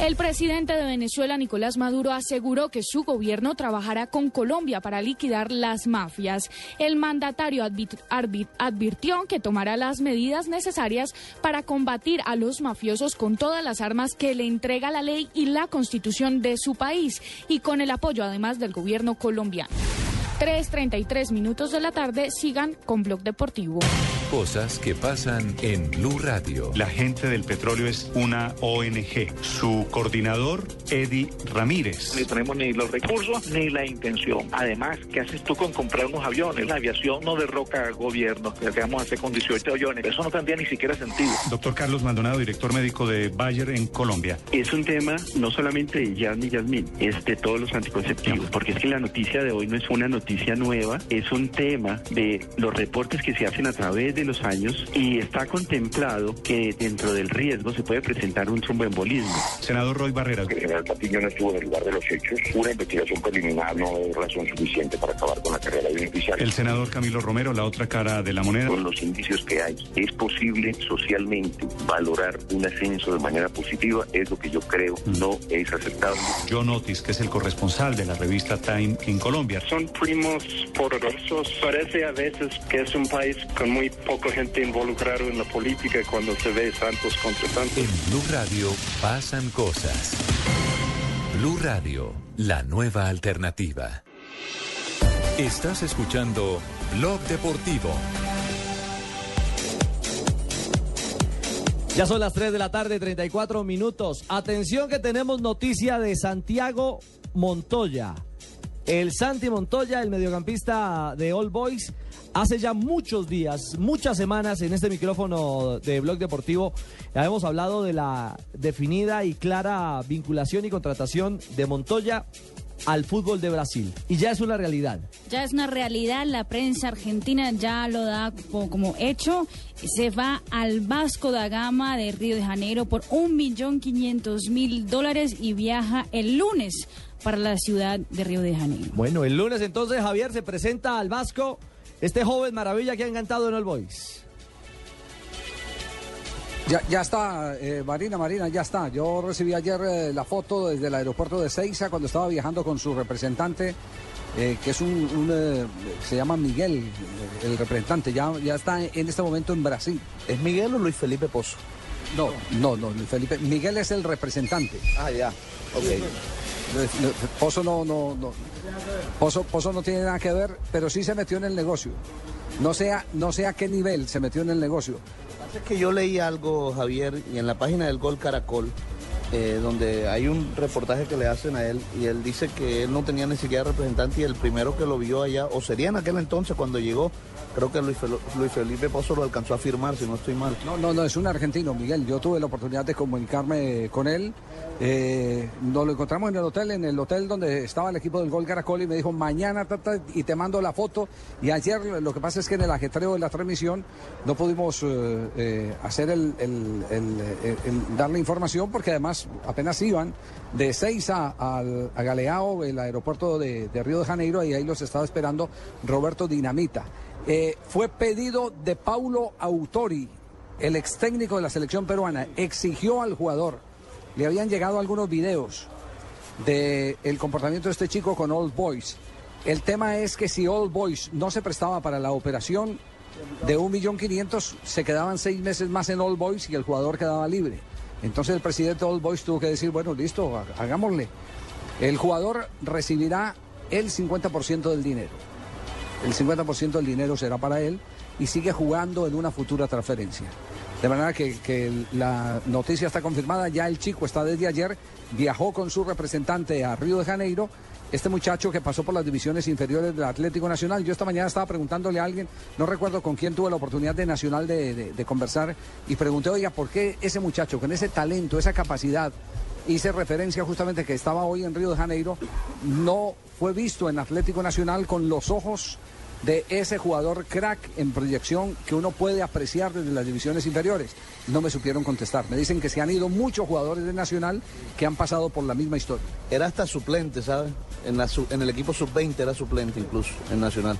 El presidente de Venezuela, Nicolás Maduro, aseguró que su gobierno trabajará con Colombia para liquidar las mafias. El mandatario advirtió que tomará las medidas necesarias para combatir a los mafiosos con todas las armas que le entrega la ley y la constitución de su país y con el apoyo además del gobierno colombiano. 3.33 minutos de la tarde, sigan con Blog Deportivo. Cosas que pasan en Blue Radio. La gente del petróleo es una ONG. Su coordinador, Eddie Ramírez. Ni tenemos ni los recursos ni la intención. Además, ¿qué haces tú con comprar unos aviones? La aviación no derroca gobiernos. Lo que vamos a hacer con 18 aviones. Eso no tendría ni siquiera sentido. Doctor Carlos Maldonado, director médico de Bayer en Colombia. Es un tema no solamente de Jan y Yasmín, es de todos los anticonceptivos, porque es que la noticia de hoy no es una noticia nueva, es un tema de los reportes que se hacen a través de los años y está contemplado que dentro del riesgo se puede presentar un tromboembolismo. Senador Roy Barreras. El general Patiño no estuvo en el lugar de los hechos. Una investigación preliminar no es razón suficiente para acabar con la carrera de un oficial. El senador Camilo Romero, la otra cara de la moneda. Con los indicios que hay, es posible socialmente valorar un ascenso de manera positiva, es lo que yo creo no es aceptable. John Otis, que es el corresponsal de la revista Time en Colombia. Son primos poderosos. Parece a veces que es un país con muy poca gente involucrada en la política cuando se ve santos contra santos. En Blue Radio pasan cosas. Blue Radio, la nueva alternativa. Estás escuchando Blog Deportivo. Ya son las 3 de la tarde, 34 minutos. Atención que tenemos noticia de Santiago Montoya. El Santi Montoya, el mediocampista de All Boys, hace ya muchos días, muchas semanas en este micrófono de Blog Deportivo, hemos hablado de la definida y clara vinculación y contratación de Montoya al fútbol de Brasil. Y ya es una realidad. Ya es una realidad, la prensa argentina ya lo da como, como hecho. Se va al Vasco da Gama de Río de Janeiro por un millón quinientos mil dólares y viaja el lunes para la ciudad de Río de Janeiro. Bueno, el lunes entonces Javier se presenta al Vasco, este joven maravilla que ha encantado en All Boys. Ya, ya está, eh, Marina, Marina, ya está. Yo recibí ayer eh, la foto desde el aeropuerto de Ceiza cuando estaba viajando con su representante eh, que es un, un, eh, se llama Miguel, eh, el representante, ya, ya está en este momento en Brasil. ¿Es Miguel o Luis Felipe Pozo? No, no, no, Luis Felipe. Miguel es el representante. Ah, ya. Ok. Luis- Luis- Pozo no, no, no. No tiene nada que ver, pero sí se metió en el negocio. No sé, a- no a qué nivel se metió en el negocio. Es que yo leí algo, Javier, y en la página del Gol Caracol, eh, donde hay un reportaje que le hacen a él, y él dice que él no tenía ni siquiera representante, y el primero que lo vio allá, o sería en aquel entonces cuando llegó, creo que Luis, Fel- Luis Felipe Pozo lo alcanzó a firmar, si no estoy mal. No, no, no, es un argentino, Miguel. Yo tuve la oportunidad de comunicarme con él. Eh, nos lo encontramos en el hotel, en el hotel donde estaba el equipo del Gol Caracol y me dijo, mañana y te mando la foto. Y ayer lo que pasa es que en el ajetreo de la transmisión no pudimos eh, eh, hacer el, darle información porque además apenas iban de Seiza al, a Galeao, el aeropuerto de, de Río de Janeiro, y ahí los estaba esperando Roberto Dinamita. Eh, fue pedido de Paulo Autori, el ex técnico de la selección peruana, exigió al jugador. Le habían llegado algunos videos del comportamiento de este chico con Old Boys. El tema es que si Old Boys no se prestaba para la operación de 1.500.000, se quedaban seis meses más en Old Boys y el jugador quedaba libre. Entonces el presidente de Old Boys tuvo que decir, bueno, listo, ha- hagámosle. El jugador recibirá el 50% del dinero. El 50% del dinero será para él y sigue jugando en una futura transferencia. De manera que, la noticia está confirmada, ya el chico está desde ayer, viajó con su representante a Río de Janeiro, este muchacho que pasó por las divisiones inferiores del Atlético Nacional. Yo esta mañana estaba preguntándole a alguien, no recuerdo con quién tuve la oportunidad de Nacional de- de conversar, y pregunté, oiga, ¿por qué ese muchacho con ese talento, esa capacidad, hice referencia justamente que estaba hoy en Río de Janeiro, no fue visto en Atlético Nacional con los ojos de ese jugador crack en proyección que uno puede apreciar desde las divisiones inferiores. No me supieron contestar. Me dicen que se han ido muchos jugadores de Nacional que han pasado por la misma historia. Era hasta suplente, ¿sabes? En, en el equipo sub-20 era suplente incluso, en Nacional.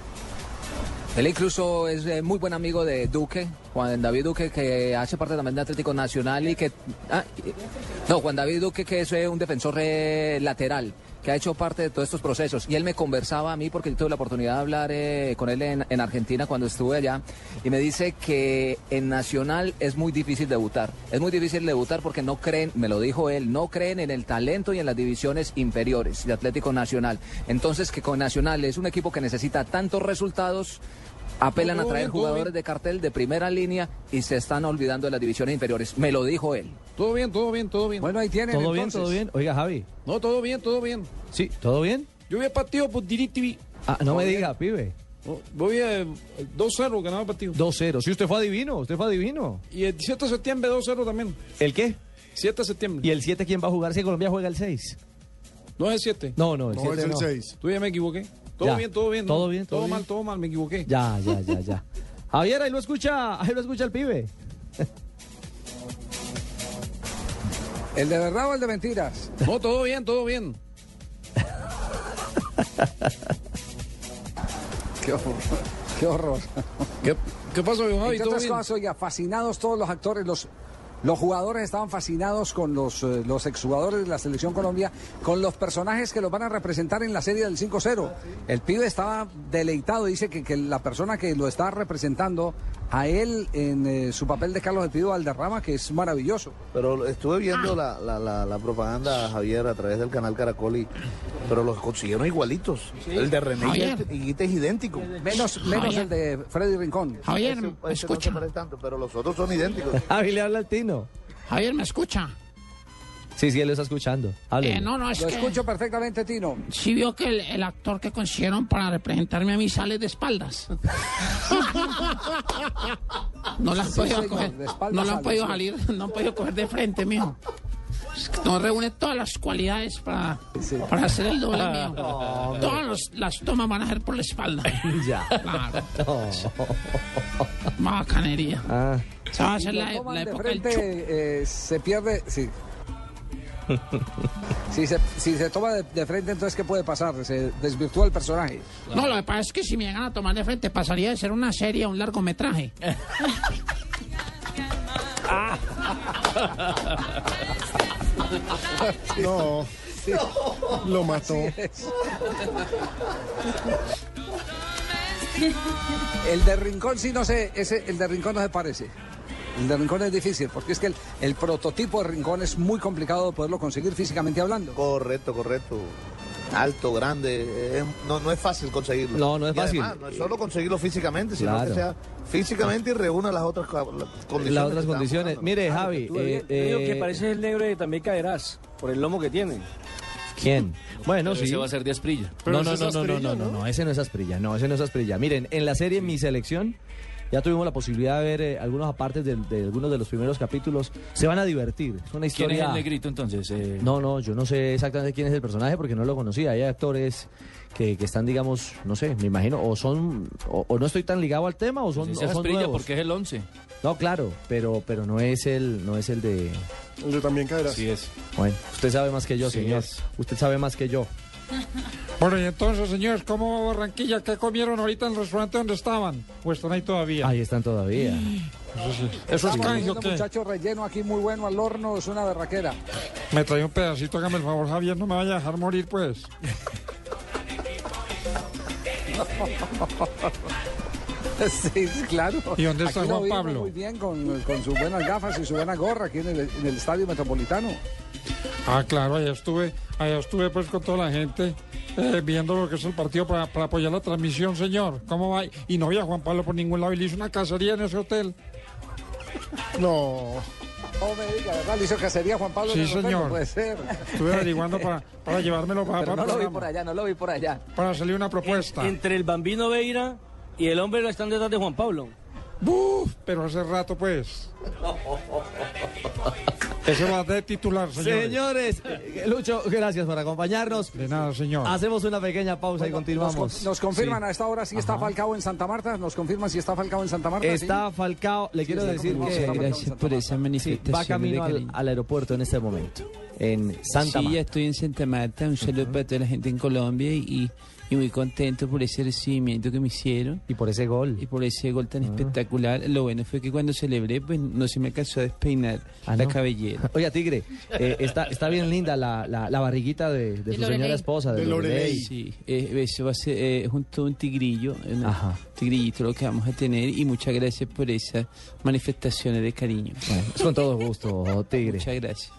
Él incluso es eh, muy buen amigo de Duque, Juan David Duque, que hace parte también de Atlético Nacional y que... ah, no, Juan David Duque, que es eh, un defensor eh, lateral, que ha hecho parte de todos estos procesos. Y él me conversaba a mí, porque yo tuve la oportunidad de hablar eh, con él en, en Argentina cuando estuve allá, y me dice que en Nacional es muy difícil debutar. Es muy difícil debutar porque no creen, me lo dijo él, no creen en el talento y en las divisiones inferiores de Atlético Nacional. Entonces que con Nacional es un equipo que necesita tantos resultados apelan a traer bien, jugadores de cartel de primera línea y se están olvidando de las divisiones inferiores. Me lo dijo él. Todo bien, todo bien, todo bien. Bueno, ahí tienen. ¿Todo bien, todo bien? Oiga, Javi. No, todo bien, todo bien. Sí, ¿todo bien? Yo vi el partido por DirecTV. Ah, no me Todo diga, bien. pibe. No, Voy a 2-0 ganaba el partido. 2-0. Sí, usted fue adivino, usted fue adivino. Y el 7 de septiembre 2-0 también. ¿El qué? 7 de septiembre. ¿Y el 7 quién va a jugar si Colombia juega el 6? No es el 7. No, no, el No, 7 es el no. 6. Tú ya me equivoqué. Todo Ya. bien, todo bien. Todo bien, todo Todo bien. mal, todo mal, me equivoqué. Ya, ya, ya, ya. Javier, ahí lo escucha, ahí lo escucha el pibe. ¿El de verdad o el de mentiras? No, todo bien, todo bien. Qué horror. Qué horror. ¿Qué, qué pasó, Javi? Entre ¿Todo otras bien? cosas, oiga, fascinados todos los actores, los, los jugadores estaban fascinados con los, eh, los exjugadores de la Selección Colombia, con los personajes que los van a representar en la serie del 5-0. El pibe estaba deleitado, dice que, que la persona que lo está representando a él en eh, su papel de Carlos El Pibe Valderrama, que es maravilloso. Pero estuve viendo la, la, la, la propaganda, Javier, a través del canal Caracol, y, pero los consiguieron igualitos. El de René Javier. Higuita es idéntico. Menos, menos el de Freddy Rincón. Ese- ese no se parece tanto, pero los otros son idénticos. Javi le habla al Tino. Javier, ¿me escucha? Sí, sí, él lo está escuchando. Eh, no, no, es Lo que... escucho perfectamente, Tino. Sí vio que el, el actor que consiguieron para representarme a mí sale de espaldas. no la han Sí, podido señor, coger, de no la han podido salir, no han podido coger de frente, mijo. Es que No reúne todas las cualidades para, para hacer el doble mío. Todas los- las tomas van a ser por la espalda. Ya. Claro. Más bacanería. Ah. Esa va a lo la, la de época del frente, chup. eh, se pierde. Sí. Si, se, si se toma de, de frente, entonces, ¿qué puede pasar? Se desvirtúa el personaje. No, lo que pasa es que si me llegan a tomar de frente, pasaría de ser una serie a un largometraje. No. Lo mató. El de Rincón sí no sé, ese, el de Rincón no se parece. El de Rincón es difícil, porque es que el, el prototipo de Rincón es muy complicado de poderlo conseguir físicamente hablando. Correcto, correcto. Alto, grande, eh, no, no es fácil conseguirlo. No, no es Y fácil. además, no es solo conseguirlo físicamente, sino Claro. que sea físicamente y reúna las otras condiciones. Las otras condiciones. hablando. Mire, Javi. Tú, eh, digo que eh, parece el negro de también caerás, por el lomo que tiene. ¿Quién? Bueno, Pero sí. ese va a ser de Asprilla. No, no, no, no, no, no, no, no, ese no es Asprilla, no, ese no es Asprilla. Miren, en la serie Mi Selección ya tuvimos la posibilidad de ver eh, algunos apartes de, de algunos de los primeros capítulos. Se van a divertir. Es una ¿Quién historia. es el negrito entonces? Eh, No, no, yo no sé exactamente quién es el personaje porque no lo conocía. Hay actores que, que están, digamos, no sé, me imagino, o son, o, o no estoy tan ligado al tema, o son, Pues o son nuevos. porque es el 11. No, claro, pero, pero no es el, no es el de. El de también caerás. Sí es. Bueno, usted sabe más que yo, Sí señor. es. Usted sabe más que yo. Bueno, y entonces, señores, ¿cómo va Barranquilla? ¿Qué comieron ahorita en el restaurante donde estaban? ¿O están ahí todavía? Ahí están todavía. Eso, sí. ¿Eso es canje o qué? muchacho relleno aquí muy bueno al horno, es una berraquera. Me trae un pedacito, hágame el favor, Javier, no me vaya a dejar morir, pues. Sí, claro. ¿Y dónde está Aquí Juan Pablo? Muy bien, con, con sus buenas gafas y su buena gorra aquí en el, en el Estadio Metropolitano. Ah, claro, allá estuve, allá estuve pues con toda la gente eh, viendo lo que es el partido para, para apoyar la transmisión, señor. ¿Cómo va? Y no había Juan Pablo por ningún lado y le hizo una cacería en ese hotel. No. No me diga, ¿verdad? Le hizo cacería Juan Pablo. Sí, en el hotel, señor. No puede ser. Estuve averiguando para, para llevármelo para, Pero para, no lo vi por allá, no lo vi por allá. para salir una propuesta. Entre el bambino Veira y el hombre están detrás de Juan Pablo. ¡Buf! Pero hace rato, pues. Ese va de titular, señores. Señores, eh, Lucho, gracias por acompañarnos. De nada, señor. Hacemos una pequeña pausa y Bueno, continuamos. Nos, nos confirman Sí. a esta hora si está Falcao en Santa Marta. Nos confirman si está Falcao en Santa Marta. Está Falcao, le Sí, quiero decir que Santa por esa manifestación. va camino al, al aeropuerto en este momento, en Santa sí, Marta. ya estoy en Santa Marta. Un saludo para toda la gente en Colombia y, y muy contento por ese recibimiento que me hicieron. Y por ese gol. Y por ese gol tan espectacular. Lo bueno fue que cuando celebré, pues no se me alcanzó a despeinar Ah, la ¿no? cabellera. Oiga, Tigre, eh, está, está bien linda la, la, la barriguita de, de su señora esposa, de, Lorelei. Sí, eh, eso va a ser eh, junto a un tigrillo, un Ajá. tigrillito lo que vamos a tener. Y muchas gracias por esas manifestaciones de cariño. Bueno, es con todo gusto, Tigre. Muchas gracias.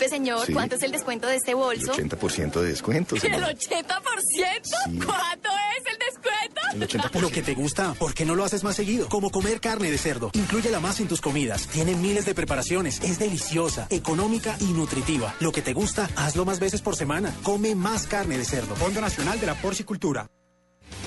Disculpe, señor, Sí. ¿cuánto es el descuento de este bolso? 80% de descuento, ¿El señor. 80%? ¿Cuánto es el descuento? El 80%. Lo que te gusta, ¿por qué no lo haces más seguido? Como comer carne de cerdo. Inclúyela más en tus comidas. Tiene miles de preparaciones. Es deliciosa, económica y nutritiva. Lo que te gusta, hazlo más veces por semana. Come más carne de cerdo. Fondo Nacional de la Porcicultura.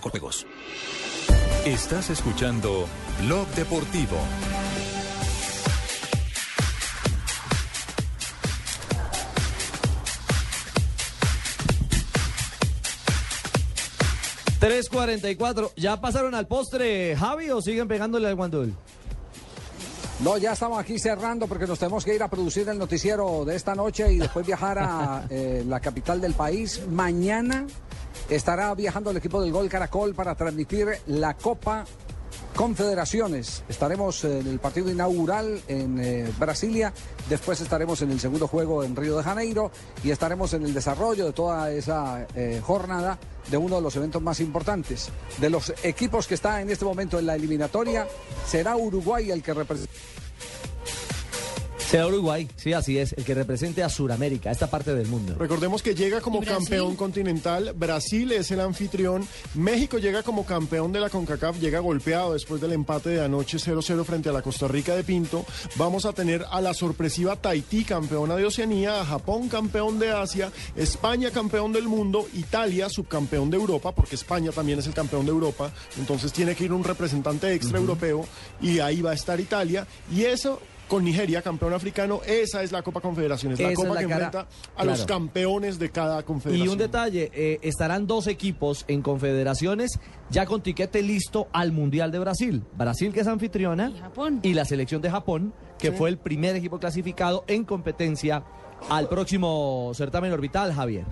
con juegos. Estás escuchando Blog Deportivo. ¿3.44? ¿Ya pasaron al postre, Javi, o siguen pegándole al guandul? No, ya estamos aquí cerrando porque nos tenemos que ir a producir el noticiero de esta noche y después viajar a eh, la capital del país. Mañana estará viajando el equipo del Gol Caracol para transmitir la Copa Confederaciones. Estaremos en el partido inaugural en eh, Brasilia, después estaremos en el segundo juego en Río de Janeiro y estaremos en el desarrollo de toda esa eh, jornada de uno de los eventos más importantes. De los equipos que está en este momento en la eliminatoria, será Uruguay el que representa. Será Uruguay, sí, así es, el que represente a Sudamérica, esta parte del mundo. Recordemos que llega como campeón continental, Brasil es el anfitrión, México llega como campeón de la CONCACAF, llega golpeado después del empate de anoche 0-0 frente a la Costa Rica de Pinto. Vamos a tener a la sorpresiva Tahití, campeona de Oceanía, a Japón, campeón de Asia, España, campeón del mundo, Italia, subcampeón de Europa, porque España también es el campeón de Europa, entonces tiene que ir un representante extra europeo y ahí va a estar Italia. Y eso con Nigeria, campeón africano, esa es la Copa Confederaciones, la Esa es copa la que cara- enfrenta a los campeones de cada Y confederación. un detalle, eh, estarán dos equipos en confederaciones ya con tiquete listo al Mundial de Brasil. Brasil que es anfitriona y, la selección de Japón, que Sí. fue el primer equipo clasificado en competencia al próximo certamen orbital, Javier.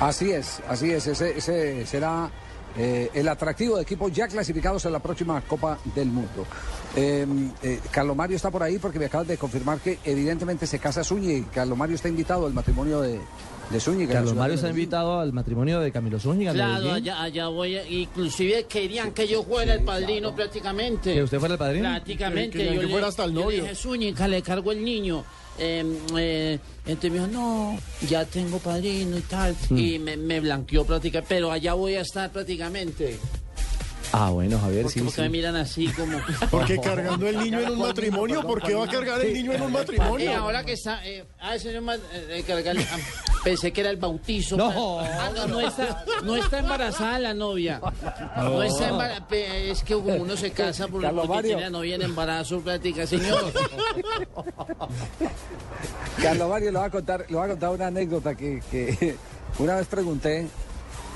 Así es, así es. Ese, ese será eh, el atractivo de equipos ya clasificados en la próxima Copa del Mundo. Eh, eh, Carlos Mario está por ahí porque me acabas de confirmar que evidentemente se casa Zúñiga. Carlos Mario está invitado al matrimonio de, de Zúñiga. en la Carlos ciudad Mario de está invitado al matrimonio de Camilo Zúñiga. Claro, allá, allá voy, a- inclusive querían que yo fuera el padrino prácticamente. ¿Que usted fuera el padrino? Prácticamente. Que- que- yo que le- fuera hasta el yo novio. Le dije, Zúñiga, le cargo el niño. Eh, eh, entonces me dijo, no, ya tengo padrino y tal. Mm. Y me, me blanqueó prácticamente, pero allá voy a estar prácticamente. Ah, bueno, Javier, Porque, sí, porque sí. me miran así como... Porque cargando el niño en un matrimonio, ¿por qué va a cargar el niño en un Eh, matrimonio? ahora que está. Eh, ah, señor, ma- eh, cargarle- ah, pensé que era el bautizo. No. Ah, no, no está, no está embarazada la novia. No, está embarazada. Es que como uno se casa por, Carlos porque tiene la novia en embarazo, práctica, señor. Carlos Mario le va a contar, le va a contar una anécdota que, que una vez pregunté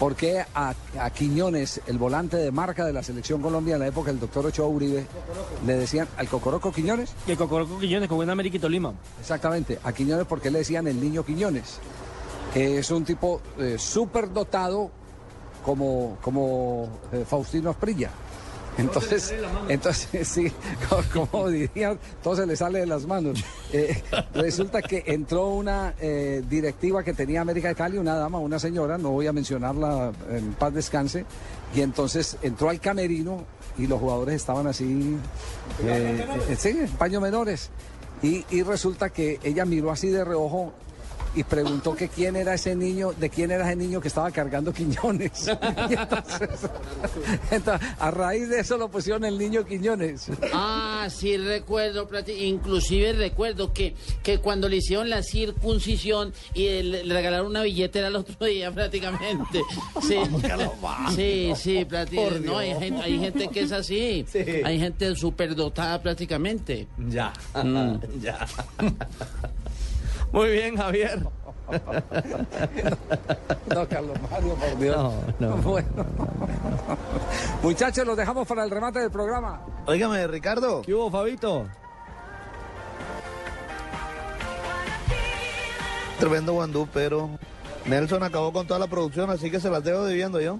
por qué a, a Quiñones, el volante de marca de la selección Colombia en la época del doctor Ochoa Uribe, le decían al Cocoroco Quiñones. Y el Cocoroco Quiñones con una América y Tolima. Exactamente, a Quiñones porque le decían el niño Quiñones. Eh, es un tipo eh, súper dotado como, como eh, Faustino Asprilla. Entonces, entonces sí, como, como dirían, todo se le sale de las manos. Eh, resulta que entró una eh, directiva que tenía América de Cali, una dama, una señora, no voy a mencionarla en paz descanse, y entonces entró al camerino y los jugadores estaban así, eh, eh, sí, paños menores. Y, y resulta que ella miró así de reojo y preguntó que quién era ese niño, de quién era ese niño que estaba cargando Quiñones. Y entonces, entonces, a raíz de eso lo pusieron el niño Quiñones. Ah, sí recuerdo, inclusive recuerdo que, que cuando le hicieron la circuncisión y le, le regalaron una billetera el otro día prácticamente. Sí, sí, sí, prácticamente. Por No, hay Dios. gente, hay gente que es así. Sí. Hay gente superdotada prácticamente. Ya, Mm. ya. Muy bien, Javier. No, Carlos Mario, por Dios. No, no. Bueno. Muchachos, los dejamos para el remate del programa. Óigame, Ricardo. ¿Qué hubo, Fabito? Tremendo guandú, pero Nelson acabó con toda la producción, así que se las dejo debiendo yo.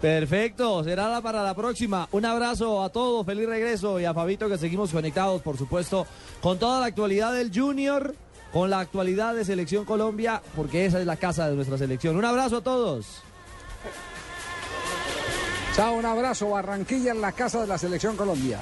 Perfecto, será la para la próxima. Un abrazo a todos, feliz regreso y a Fabito que seguimos conectados, por supuesto, con toda la actualidad del Junior, con la actualidad de Selección Colombia, porque esa es la casa de nuestra selección. Un abrazo a todos. Chao, un abrazo. Barranquilla en la casa de la Selección Colombia.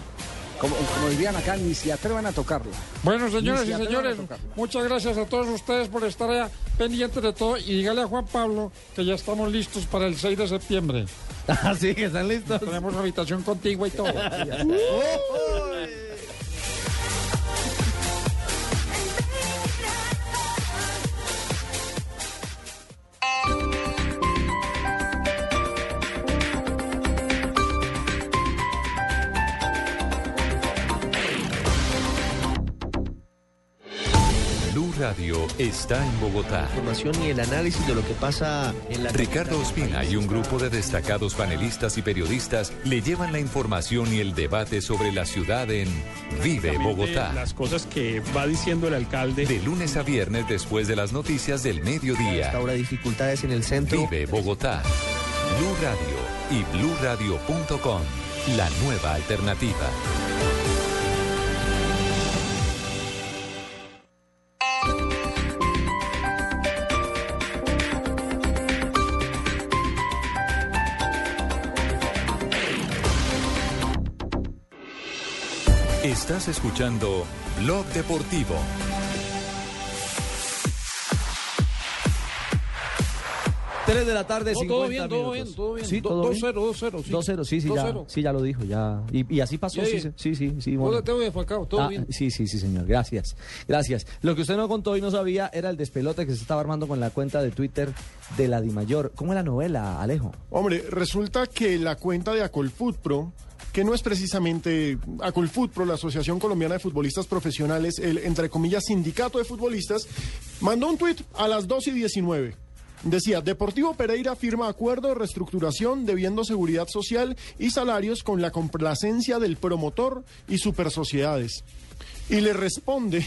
Como, como dirían acá, ni se atrevan a tocarla. Bueno, señores Ni y señores, muchas gracias a todos ustedes por estar allá pendientes de todo y dígale a Juan Pablo que ya estamos listos para el 6 de septiembre. Así que están listos. Tenemos habitación contigua y todo. está en Bogotá. información y el análisis de lo que pasa en la Ricardo Ospina y un grupo de destacados panelistas y periodistas le llevan la información y el debate sobre la ciudad en Vive Bogotá. Las cosas que va diciendo el alcalde. De lunes a viernes después de las noticias del mediodía. Habrá dificultades en el centro. Vive Bogotá. Blue Radio y bluradio.com. La nueva alternativa. Estás escuchando Blog Deportivo. Tres de la tarde, No, 50 todo bien, todo bien, todo bien. Sí, Do- todo bien. 2-0, 2-0, sí. 2-0, sí, sí, ya, 2-0. sí, ya lo dijo, ya. Y, y así pasó, sí, sí, sí, sí, bueno. tengo de Falcao, todo Ah, bien. Sí, sí, sí, señor. Gracias. Gracias. Lo que usted no contó y no sabía era el despelote que se estaba armando con la cuenta de Twitter de la Dimayor. ¿Cómo es la novela, Alejo? Hombre, resulta que la cuenta de Acolfoot Pro, que no es precisamente Acolfoot Pro, la Asociación Colombiana de Futbolistas Profesionales, el entre comillas sindicato de futbolistas, mandó un tuit a las 2 y 19. Decía, Deportivo Pereira firma acuerdo de reestructuración debiendo seguridad social y salarios con la complacencia del promotor y supersociedades. Y le responde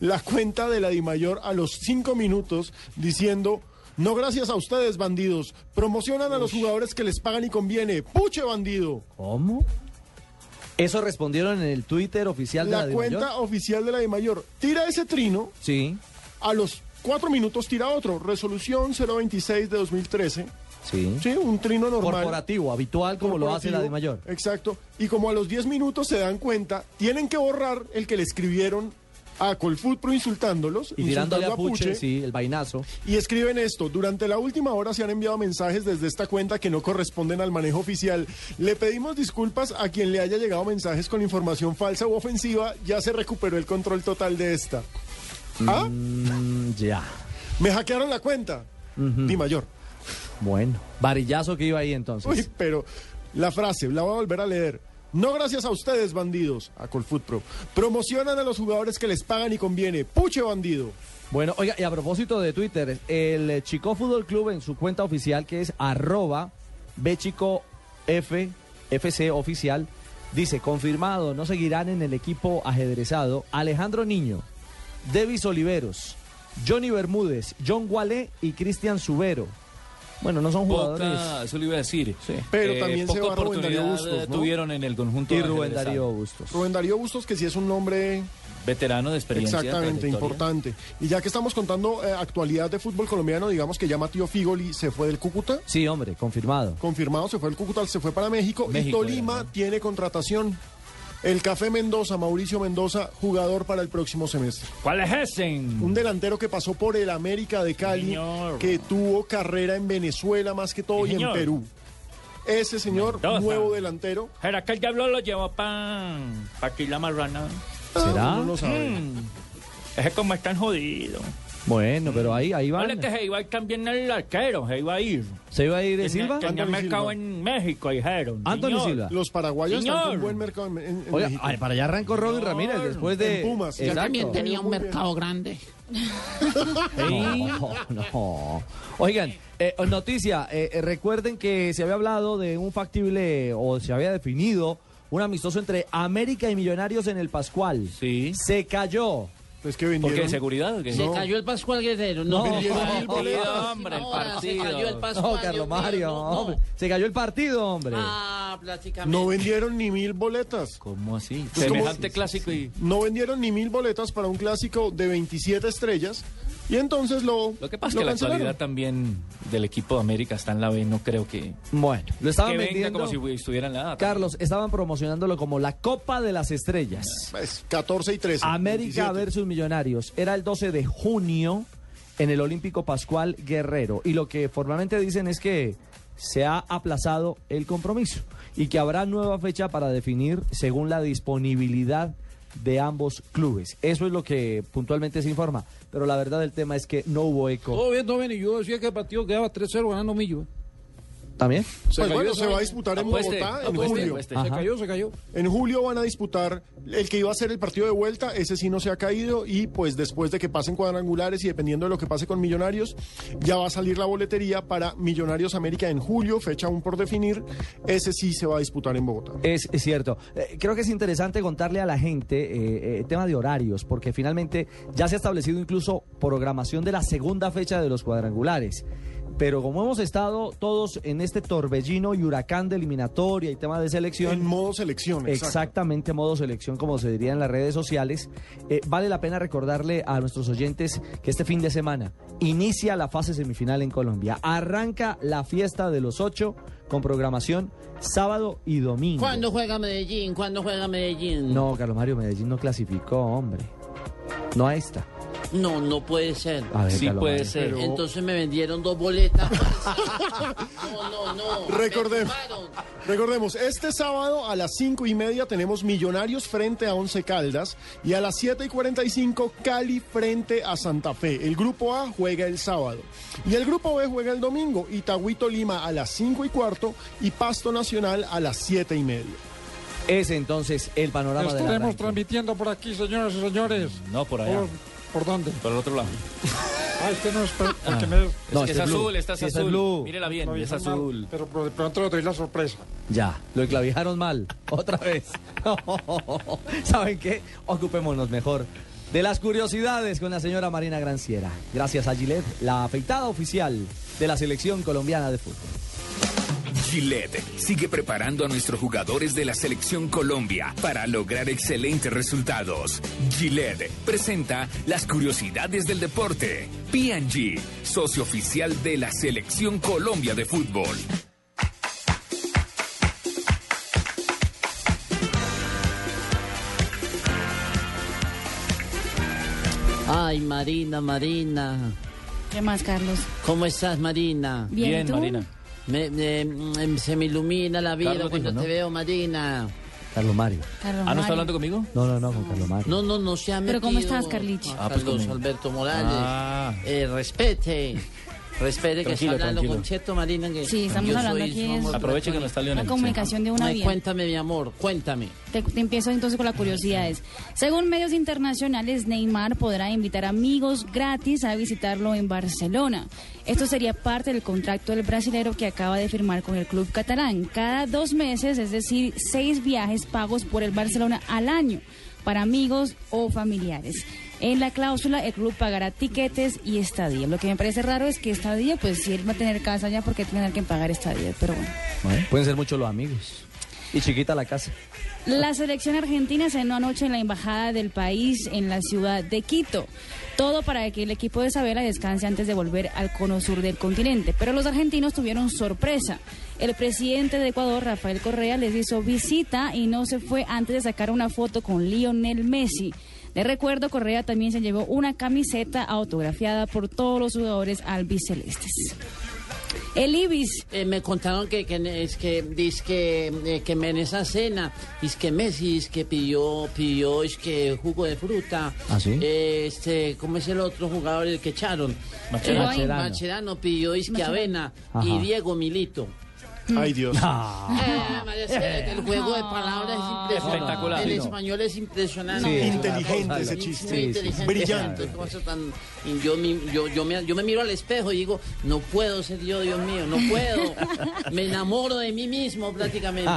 la cuenta de la Dimayor a los cinco minutos diciendo, no gracias a ustedes, bandidos, promocionan a los jugadores que les pagan y conviene, puche bandido. ¿Cómo? Eso respondieron en el Twitter oficial de la, La Dimayor? cuenta oficial de la Dimayor tira ese trino, Sí, a los cuatro minutos tira otro, resolución 026 de 2013. sí. Sí, un trino normal. Corporativo, habitual como lo hace la Corporativo, Dimayor. Exacto. Y como a los 10 minutos se dan cuenta, tienen que borrar el que le escribieron a Colfoot Pro insultándolos. Y tirándole a Puche, sí, el vainazo. Y escriben esto, durante la última hora se han enviado mensajes desde esta cuenta que no corresponden al manejo oficial. Le pedimos disculpas a quien le haya llegado mensajes con información falsa u ofensiva, ya se recuperó el control total de esta. ¿Ah? Mm, ya. Me hackearon la cuenta. Di mayor. Bueno, varillazo que iba ahí entonces. Uy, pero la frase, la voy a volver a leer. No gracias a ustedes, bandidos, a Colfoot Pro. Promocionan a los jugadores que les pagan y conviene. Puche bandido. Bueno, oiga, y a propósito de Twitter, el Chico Fútbol Club en su cuenta oficial, que es arroba FC oficial, dice, confirmado, no seguirán en el equipo ajedrezado Alejandro Niño, Devis Oliveros, Johnny Bermúdez, John Gualé y Cristian Subero. Bueno, no son jugadores. Poca, eso le iba a decir. Pero Eh, también se va Rubén Darío Bustos, ¿no? tuvieron en el conjunto Y Rubén. Darío Bustos. Rubén Darío Bustos, que sí es un nombre Veterano de experiencia. exactamente importante. Y ya que estamos contando eh, actualidad de fútbol colombiano, digamos que ya Matío Figoli se fue del Cúcuta. Sí, hombre, confirmado. Confirmado, se fue del Cúcuta, se fue para México. y Tolima tiene contratación. El Café Mendoza, Mauricio Mendoza, jugador para el próximo semestre. ¿Cuál es ese? Un delantero que pasó por el América de Cali, Señor. que tuvo carrera en Venezuela más que todo y en. Perú. Ese señor, Mendoza. nuevo delantero. ¿Será que el diablo lo llevó para pa aquí la marrana? ¿Será? uno no sabe. Mm. Ese como es tan jodido. Bueno, pero ahí, ahí van. Vale que se iba a ir también el arquero, se iba a ir. ¿Se iba a ir de Silva? Tenía Anthony mercado Silva. en México, dijeron. Anthony Señor. Silva. Los paraguayos están Señor. con buen mercado en, en- en Oiga, México. ay, para allá arrancó Robin Ramírez después de. En Pumas. Exacto. también tenía un Muy bien. mercado grande. No, no. Oigan, eh, noticia, eh, eh, recuerden que se había hablado de un factible o se había definido un amistoso entre América y Millonarios en el Pascual. Sí. Se cayó. Es que ¿Por vendieron. qué? ¿Seguridad o qué? Se cayó el Pascual Guerrero. No. Vendieron boletas. hombre, el No, partido. Se cayó el Pascual. No, Carlos Mario, no, no. hombre. Se cayó el partido, hombre. Ah, prácticamente. No vendieron ni mil boletas. ¿Cómo así? Pues como- Semejante clásico y... No vendieron ni mil boletas para un clásico de 27 estrellas. Y entonces lo. Lo que pasa es que la actualidad también del equipo de América está en la B, no creo que... Bueno, lo estaban que venga vendiendo. como si estuviera en la A. Carlos, estaban promocionándolo como la Copa de las Estrellas. Pues, 14 y 13. América 27. versus Millonarios. Era el 12 de junio en el Olímpico Pascual Guerrero. Y lo que formalmente dicen es que se ha aplazado el compromiso y que habrá nueva fecha para definir según la disponibilidad de ambos clubes. Eso es lo que puntualmente se informa. Pero la verdad del tema es que no hubo eco. Todo bien, todo bien. Y yo decía que el partido quedaba 3-0 ganando Millo. ¿También? Pues cayó bueno, se va a disputar en Apueste, Bogotá en julio. apueste. Se cayó, se cayó. En julio van a disputar el que iba a ser el partido de vuelta, ese sí no se ha caído y pues después de que pasen cuadrangulares y dependiendo de lo que pase con Millonarios, ya va a salir la boletería para Millonarios América en julio, fecha aún por definir, ese sí se va a disputar en Bogotá. Es, es cierto. Eh, creo que es interesante contarle a la gente eh, eh, tema de horarios, porque finalmente ya se ha establecido incluso programación de la segunda fecha de los cuadrangulares. Pero como hemos estado todos en este torbellino y huracán de eliminatoria y tema de selección. En modo selección, exacto. Exactamente, modo selección, como se diría en las redes sociales. eh, vale la pena recordarle a nuestros oyentes que este fin de semana inicia la fase semifinal en Colombia. Arranca la fiesta de los ocho con programación sábado y domingo. ¿Cuándo juega Medellín? ¿Cuándo juega Medellín? No, Carlos Mario Medellín no clasificó, hombre. No a esta. No, no puede ser. A ver, Sí puede ser. Entonces me vendieron dos boletas. no, no, no. Recordemos, recordemos, este sábado a las 5 y media tenemos Millonarios frente a Once Caldas y a las 7 y 45 Cali frente a Santa Fe. El grupo A juega el sábado y el grupo B juega el domingo. Itagüito Lima a las 5 y cuarto y Pasto Nacional a las 7 y media. Es entonces el panorama de la Estaremos transmitiendo por aquí, señoras y señores. No, por allá. ¿Por, por dónde? Por el otro lado. Ah, este no es... el Ah. que me- Es No, que este es azul, esta es Sí, azul. blue. Mírela bien, es hizo mal, azul. Pero de pronto le doy la sorpresa. Ya, lo enclavijaron mal. Otra vez. ¿Saben qué? Ocupémonos mejor de las curiosidades con la señora Marina Granciera. Gracias a Gillette, la afeitada oficial de la selección colombiana de fútbol. Gillette sigue preparando a nuestros jugadores de la selección Colombia para lograr excelentes resultados. Gillette presenta las curiosidades del deporte. P&G, socio oficial de la selección Colombia de fútbol. Ay, Marina, Marina. ¿Qué más, Carlos? ¿Cómo estás, Marina? Bien, Bien. Marina. Me- me- mm, se me ilumina la vida Carlos cuando dijo, te ¿no? veo, Marina. Carlos Mario. Carlos Ah, ¿no está hablando conmigo? No, no, no, con Carlos Mario. No, no, no se ha Pero metido. ¿cómo estás, Carlichi? a Ah, pues Carlos conmigo. Alberto Morales. Ah. Eh, respete. Respete que está hablando tranquilo. con Cheto, Marina. Que Sí, estamos yo hablando soy aquí es- Aproveche que no está Lionel. Una comunicación de una Ay, vía. Cuéntame, mi amor, cuéntame. Te, te empiezo entonces con las curiosidades. Según medios internacionales, Neymar podrá invitar amigos gratis a visitarlo en Barcelona. Esto sería parte del contrato del brasilero que acaba de firmar con el club catalán. Cada dos meses, es decir, seis viajes pagos por el Barcelona al año para amigos o familiares. En la cláusula, el club pagará tiquetes y estadía. Lo que me parece raro es que estadía, pues si él va a tener casa allá, porque tiene que pagar estadía? Pero bueno. Bueno, pueden ser muchos los amigos. Y chiquita la casa. La selección argentina cenó anoche en la embajada del país en la ciudad de Quito. Todo para que el equipo de Isabela descanse antes de volver al cono sur del continente. Pero los argentinos tuvieron sorpresa. El presidente de Ecuador, Rafael Correa, les hizo visita y no se fue antes de sacar una foto con Lionel Messi. De recuerdo, Correa también se llevó una camiseta autografiada por todos los jugadores albicelestes. El Ibis. Eh, me contaron que, que es que dice que, eh, que en esa cena es que Messi es que pidió pidió es que jugo de fruta ¿Ah, sí? Eh, este cómo es el otro jugador el que echaron Mascherano. Eh. Mascherano pidió es que avena Ajá. y Diego Milito Ay, Dios. Eh, María Celeste, el juego de palabras es impresionante. Espectacular. El Sí, no. español es impresionante. Sí, es Inteligente ese Sí, chiste. inteligente. Brillante. Tan- yo, mi- yo, yo, me, yo me miro al espejo y digo, no puedo ser yo, Dios mío, no puedo. me enamoro de mí mismo prácticamente.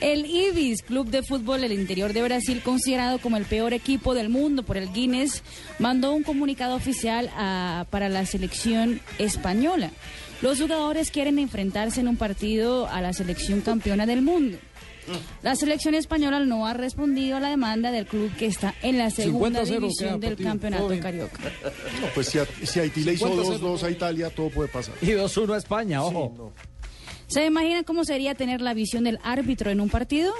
El Ibis, club de fútbol del interior de Brasil, considerado como el peor equipo del mundo por el Guinness, mandó un comunicado oficial a- para la selección española. Los jugadores quieren enfrentarse en un partido a la selección campeona del mundo. La selección española no ha respondido a la demanda del club que está en la segunda 50-0 división del campeonato carioca. No, pues si, a- si Haití le hizo 50-0. 2-2 a Italia, todo puede pasar. Y 2-1 a España, ojo. ¿Se imagina cómo sería tener la visión del árbitro en un partido?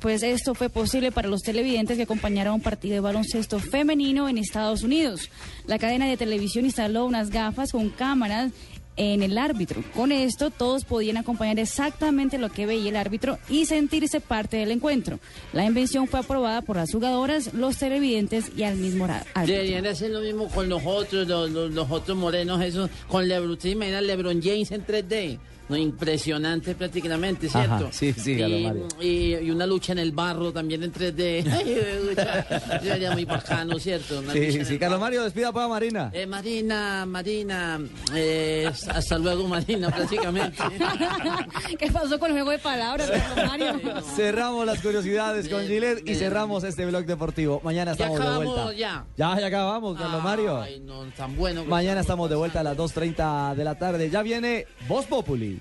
Pues esto fue posible para los televidentes que acompañaron un partido de baloncesto femenino en Estados Unidos. La cadena de televisión instaló unas gafas con cámaras en el árbitro. Con esto todos podían acompañar exactamente lo que veía el árbitro y sentirse parte del encuentro. La invención fue aprobada por las jugadoras, los televidentes y al mismo árbitro. Deberían hacer lo mismo con los otros, los, los- los otros morenos, esos, con LeBron. ¿Te imaginas LeBron James en 3D? No, impresionante prácticamente, Ajá, ¿cierto? sí, sí, y, Carlos Mario. y, y una lucha en el barro también en 3D. Ay, Sería muy bacano, ¿cierto? Una Sí, sí, Carlos Mario, despida para Marina. Eh, Marina, Marina, eh, hasta luego Marina prácticamente. ¿Qué pasó con el juego de palabras, Carlos Mario? Cerramos las curiosidades con Gillette y cerramos este blog deportivo. Mañana Ya estamos de vuelta. ya. Ya, ya acabamos, Carlos Mario. Ay, no, tan bueno. Mañana estamos de vuelta a las 2.30 de la tarde. Ya viene Voz Populi.